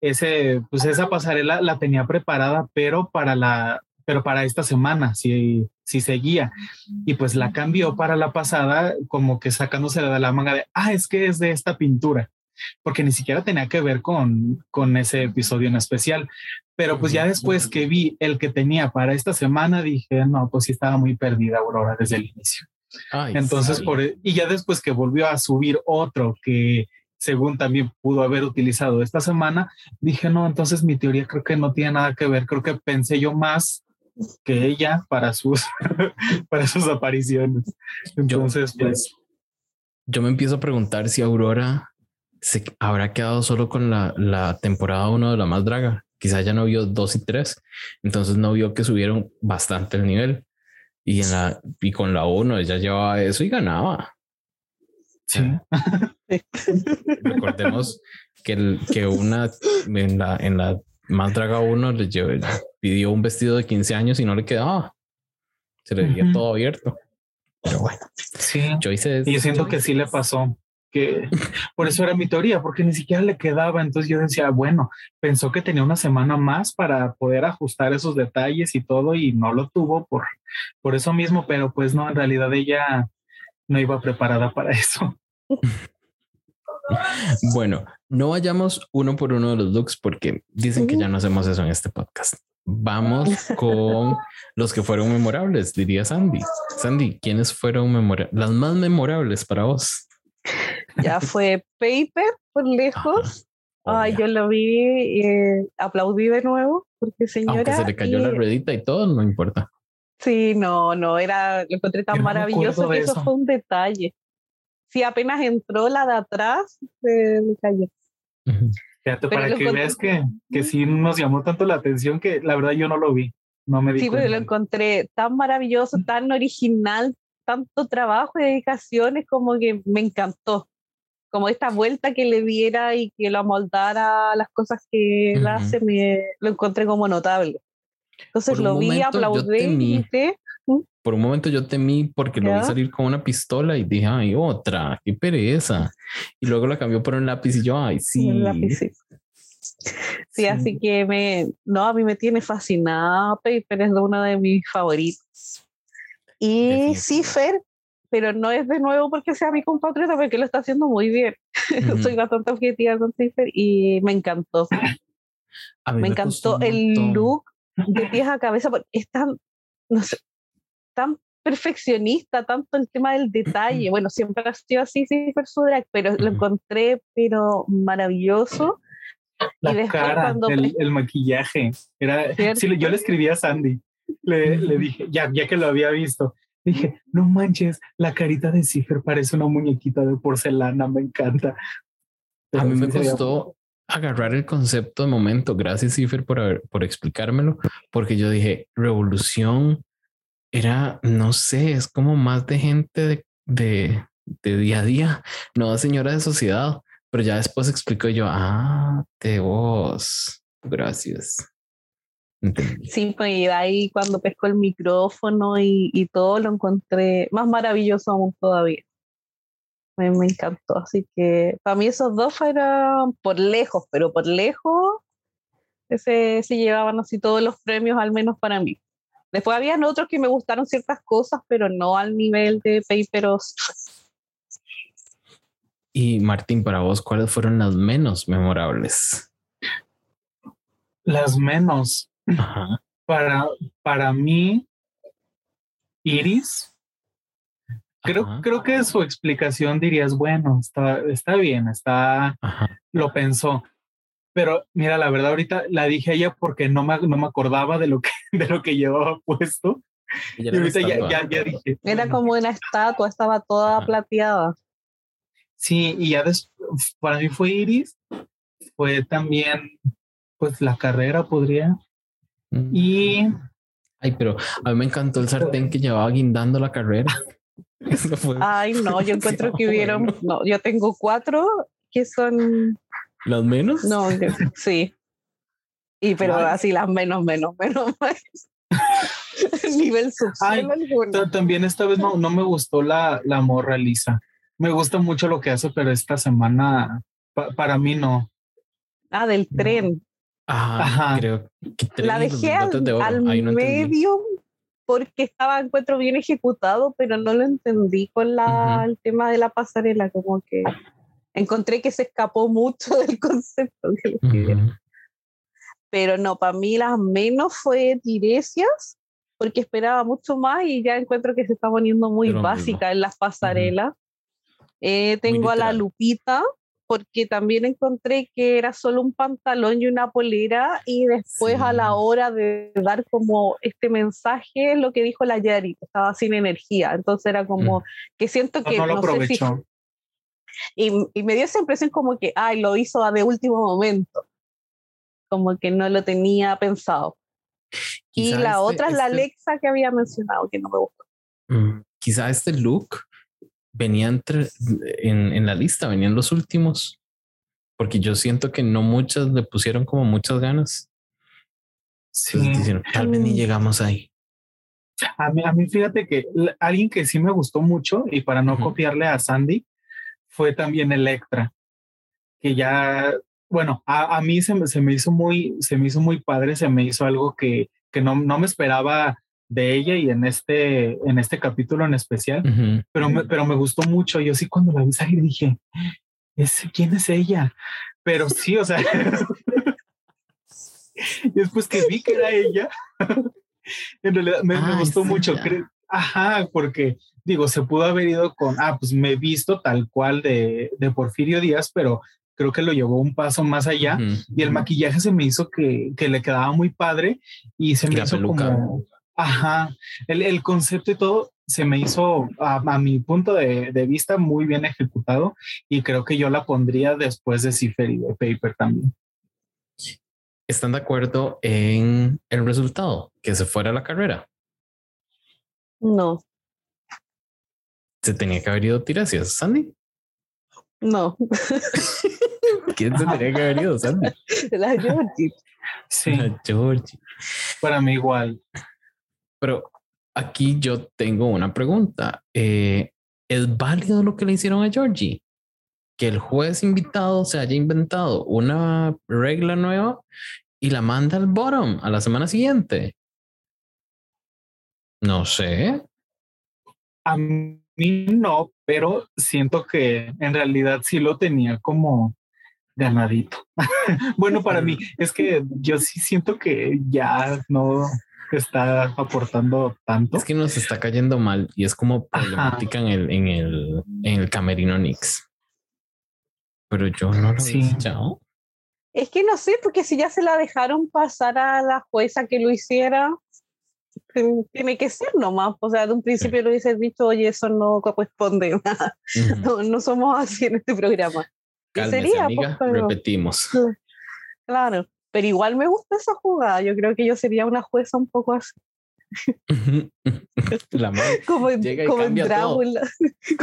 Speaker 3: ese, pues esa pasarela la tenía preparada, pero para la, pero para esta semana, si, si seguía. Y pues la cambió para la pasada, como que sacándose de la manga de, ah, es que es de esta pintura porque ni siquiera tenía que ver con, con ese episodio en especial. Pero pues ya después que vi el que tenía para esta semana, dije, no, pues sí estaba muy perdida Aurora desde el inicio. Entonces, por, e, y ya después que volvió a subir otro que según también pudo haber utilizado esta semana, dije, no, entonces mi teoría creo que no tiene nada que ver, creo que pensé yo más que ella para sus, [LAUGHS] para sus apariciones. Entonces, pues...
Speaker 1: Yo me empiezo a preguntar si Aurora se habrá quedado solo con la, la temporada 1 de la más draga. Quizás ya no vio 2 y 3. Entonces no vio que subieron bastante el nivel. Y, en la, y con la 1 ella llevaba eso y ganaba.
Speaker 3: Sí. [LAUGHS]
Speaker 1: Recordemos que, el, que una en la, en la más draga 1 le pidió un vestido de 15 años y no le quedaba. Se le veía todo abierto. Pero bueno,
Speaker 3: sí. Yo hice Y yo siento que sí le pasó que por eso era mi teoría, porque ni siquiera le quedaba. Entonces yo decía, bueno, pensó que tenía una semana más para poder ajustar esos detalles y todo y no lo tuvo por, por eso mismo, pero pues no, en realidad ella no iba preparada para eso. [LAUGHS]
Speaker 1: Bueno, no vayamos uno por uno de los looks porque dicen que ya no hacemos eso en este podcast. Vamos [LAUGHS] con los que fueron memorables, diría Sandy. Sandy, ¿quiénes fueron memorables? Las más memorables para vos.
Speaker 2: Ya fue Paper por lejos. Ay, yo lo vi, eh, aplaudí de nuevo, porque señora.
Speaker 1: Aunque se le cayó la ruedita y todo, no importa.
Speaker 2: Sí, no, no, era, lo encontré tan maravilloso que eso. fue un detalle. Sí, apenas entró la de atrás, se le cayó.
Speaker 3: Fíjate, para que veas que, que sí nos llamó tanto la atención que la verdad yo no lo vi. No me di
Speaker 2: Sí, pero lo encontré tan maravilloso, tan original, tanto trabajo y dedicaciones como que me encantó. Como esta vuelta que le diera y que lo amoldara a las cosas que él hace, me, lo encontré como notable. Entonces lo vi, aplaudí.
Speaker 1: ¿Mm? Por un momento yo temí porque lo vi salir con una pistola y dije, ay, otra, qué pereza. Y luego la cambió por un lápiz y yo, ay, sí.
Speaker 2: sí. sí. así que me, no, a mí me tiene fascinada Paper, es uno de mis favoritos. Y Cifer, pero no es de nuevo porque sea mi compatriota, porque lo está haciendo muy bien. [LAUGHS] Soy bastante objetiva con Cifer y me encantó. me, encantó el look de [LAUGHS] pies a cabeza, porque es tan, no sé, tan perfeccionista, tanto el tema del detalle. Bueno, siempre ha sido así, Cifer Sudrak, pero lo encontré, pero maravilloso.
Speaker 3: La y cara, cuando el, maquillaje. Era, [LAUGHS] sí, yo le escribí a Sandy le, le dije, ya, ya que lo había visto, dije, no manches, la carita de Cipher parece una muñequita de porcelana, me encanta.
Speaker 1: a mí me costó agarrar el concepto de momento. Gracias, Cipher, por, por explicármelo, porque yo dije, revolución era, no sé, es como más de gente de, de, de día a día, no de señora de sociedad. Pero ya después explicó yo, ah, de vos. Gracias.
Speaker 2: Sí, pues y ahí cuando pesco el micrófono y, y, todo lo encontré más maravilloso aún todavía. Me, me, encantó. Así que para mí esos dos fueron por lejos, pero por lejos ese, se llevaban así todos los premios, al menos para mí. Después habían otros que me gustaron ciertas cosas, pero no al nivel de Paperos.
Speaker 1: Y Martín, para vos, ¿cuáles fueron las menos memorables?
Speaker 3: Las menos. Para, para mí, Iris, creo, creo que su explicación dirías, bueno, está, está bien, está, lo pensó. Pero mira, la verdad, ahorita la dije a ella porque no me, no me acordaba de lo que, [LAUGHS] de lo que llevaba puesto. Y, ahorita ya, ya, ya, dije.
Speaker 2: Era como una estatua, estaba toda plateada.
Speaker 3: Sí, y ya después, para mí fue Iris, fue también, pues la carrera podría, y.
Speaker 1: Ay, pero a mí me encantó el sartén que llevaba guindando la carrera. [LAUGHS]
Speaker 2: Ay, no, yo encuentro que hubieron. No, yo tengo cuatro que son.
Speaker 1: ¿Las menos?
Speaker 2: No, sí. Y pero así las menos, menos, menos. [LAUGHS] Nivel subsuelo alguno.
Speaker 3: También esta vez no, no me gustó la, la morra Lisa. Me gusta mucho lo que hace, pero esta semana para mí no.
Speaker 2: Ah, del tren.
Speaker 1: Ajá, creo
Speaker 2: que la dejé al, medio porque estaba encuentro bien ejecutado, pero no lo entendí con la, el tema de la pasarela, como que encontré que se escapó [LAUGHS] mucho del concepto que Pero no, para mí las menos fue Tiresias, porque esperaba mucho más y ya encuentro que se está poniendo muy básica en las pasarelas. Eh, tengo a la Lupita, porque también encontré que era solo un pantalón y una polera y después a la hora de dar como este mensaje, lo que dijo la Yari, estaba sin energía, entonces era como mm. que siento que...
Speaker 3: No, lo aprovechó.
Speaker 2: y, y, me dio esa impresión como que, ay, lo hizo de último momento, como que no lo tenía pensado. y la este, otra es la este Alexa que había mencionado, que no me gustó.
Speaker 1: Mm, quizá este look venía entre, en, en, la lista, venían los últimos, porque yo siento que no muchas le pusieron como muchas ganas. Sí. tal vez ni llegamos ahí.
Speaker 3: A mí, a mí, fíjate que alguien que sí me gustó mucho y para no copiarle a Sandy fue también Electra, que ya, bueno, a, a mí se me, se me, hizo muy, se me hizo muy padre, se me hizo algo que, que no, no me esperaba de ella y en este, en este capítulo en especial, pero, me, pero me gustó mucho. Yo sí cuando la vi salir dije, ¿quién es ella? Pero sí, o sea, [LAUGHS] después que vi que era ella, [LAUGHS] en realidad me, me gustó mucho. Ajá, porque digo, se pudo haber ido con, ah, pues me he visto tal cual de, de Porfirio Díaz, pero creo que lo llevó un paso más allá y el maquillaje se me hizo que, que le quedaba muy padre y se me hizo como Ajá, el, el, concepto y todo se me hizo, a, mi punto de, de, vista, muy bien ejecutado y creo que yo la pondría después de Cipher y de Paper también.
Speaker 1: ¿Están de acuerdo en el resultado? Que se fuera la carrera.
Speaker 2: No.
Speaker 1: ¿Se tenía que haber ido Tirasias, Sandy?
Speaker 2: No. [LAUGHS]
Speaker 1: ¿Quién se tenía que haber ido, Sandy? [LAUGHS]
Speaker 2: La Georgie.
Speaker 3: Sí.
Speaker 1: La Georgie.
Speaker 3: Para mí igual.
Speaker 1: Pero aquí yo tengo una pregunta. Eh, ¿Es válido lo que le hicieron a Georgie? Que el juez invitado se haya inventado una regla nueva y la manda al bottom a la semana siguiente. No sé.
Speaker 3: A mí no, pero siento que en realidad sí lo tenía como ganadito. [LAUGHS] bueno, para mí es que yo sí siento que ya no, está aportando tanto.
Speaker 1: Es que nos está cayendo mal y es como problemática en el, en el, en el camerino Nix. Pero yo no lo sí.
Speaker 2: Es que no sé, porque si ya se la dejaron pasar a la jueza que lo hiciera, tiene que ser nomás. O sea, de un principio lo hubiese dicho, oye, eso no corresponde. [LAUGHS] no, no, somos así en este programa.
Speaker 1: Cálmese, sería? Amiga, pues, repetimos. [LAUGHS]
Speaker 2: Claro. Pero igual me gusta esa jugada. Yo creo que yo sería una jueza un poco así. [LAUGHS]
Speaker 1: La
Speaker 2: como en, [LAUGHS] como en Drácula,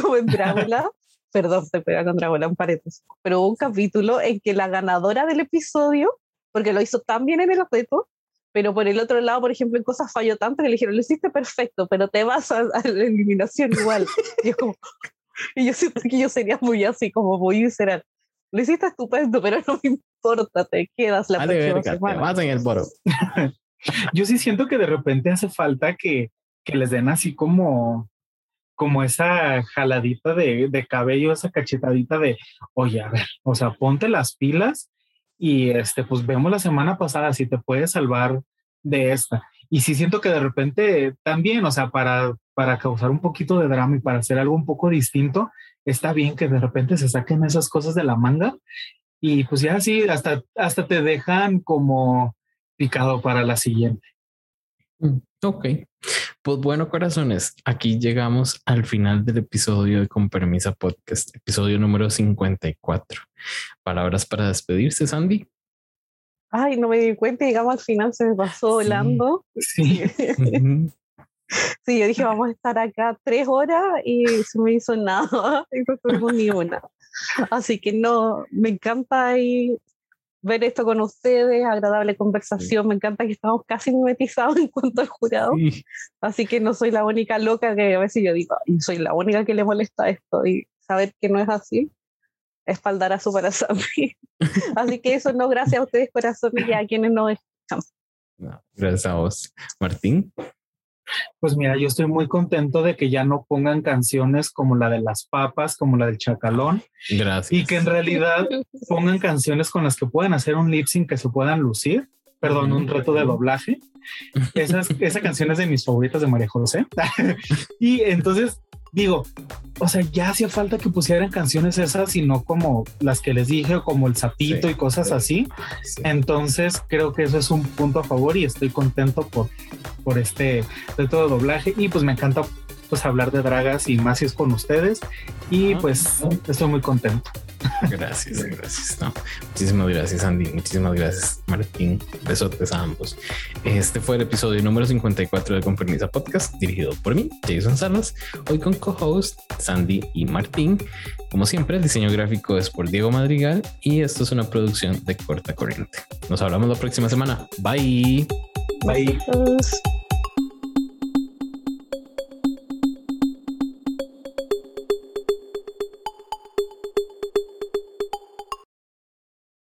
Speaker 2: como en Drácula, perdón, se pega con Drácula un paréntesis, pero hubo un capítulo en que la ganadora del episodio, porque lo hizo tan bien en el reto, pero por el otro lado, por ejemplo, en cosas falló tanto que le dijeron, lo hiciste perfecto, pero te vas a, la eliminación igual. y, yo como, [LAUGHS] y yo siento que yo sería muy así, como muy visceral lo hiciste estupendo, pero no me importa, te quedas la próxima semana.
Speaker 1: Te en el boro. [LAUGHS]
Speaker 3: Yo sí siento que de repente hace falta que, que les den así como, como esa jaladita de, de, cabello, esa cachetadita de, oye, a ver, o sea, ponte las pilas y este, pues vemos la semana pasada si te puedes salvar de esta. Y sí siento que de repente también, o sea, para, para causar un poquito de drama y para hacer algo un poco distinto, está bien que de repente se saquen esas cosas de la manga y pues ya sí, hasta, hasta te dejan como picado para la siguiente.
Speaker 1: Mm, ok, pues bueno, corazones, aquí llegamos al final del episodio de Con Permisa Podcast, episodio número 54. Palabras para despedirse, Sandy.
Speaker 2: Ay, no me di cuenta, llegamos al final, se me pasó volando.
Speaker 3: Sí. [LAUGHS]
Speaker 2: Sí, yo dije, vamos a estar acá tres horas y se me hizo nada, [LAUGHS] y no tuvimos ni una. Así que no, me encanta y ver esto con ustedes, agradable conversación. Me encanta que estamos casi mimetizados en cuanto al jurado. Así que no soy la única loca que a veces yo digo, y soy la única que le molesta esto. Y saber que no es así, espaldar a su corazón. [LAUGHS] así que eso no, gracias a ustedes, corazón, y a quienes nos escuchan.
Speaker 1: gracias a vos, Martín.
Speaker 3: Pues mira, yo estoy muy contento de que ya no pongan canciones como la de las papas, como la del chacalón.
Speaker 1: Gracias.
Speaker 3: Y que en realidad pongan canciones con las que puedan hacer un lip sync que se puedan lucir. Perdón, un reto de doblaje. Esas, esa canción es de mis favoritas de María José. [LAUGHS] y entonces digo, o sea, ya hacía falta que pusieran canciones esas y no como las que les dije, como el sapito y cosas así. Entonces creo que eso es un punto a favor y estoy contento por, por este de doblaje. Y pues me encanta pues hablar de dragas y más si es con ustedes. Y pues estoy muy contento.
Speaker 1: Gracias, gracias. muchísimas gracias, Andy. Muchísimas gracias, Martín. Besotes a ambos. Este fue el episodio número 54 de Compermisa Podcast, dirigido por mí, Jason Salas. Hoy con co-host Sandy y Martín. Como siempre, el diseño gráfico es por Diego Madrigal y esto es una producción de corta corriente. Nos hablamos la próxima semana. Bye.
Speaker 3: Bye.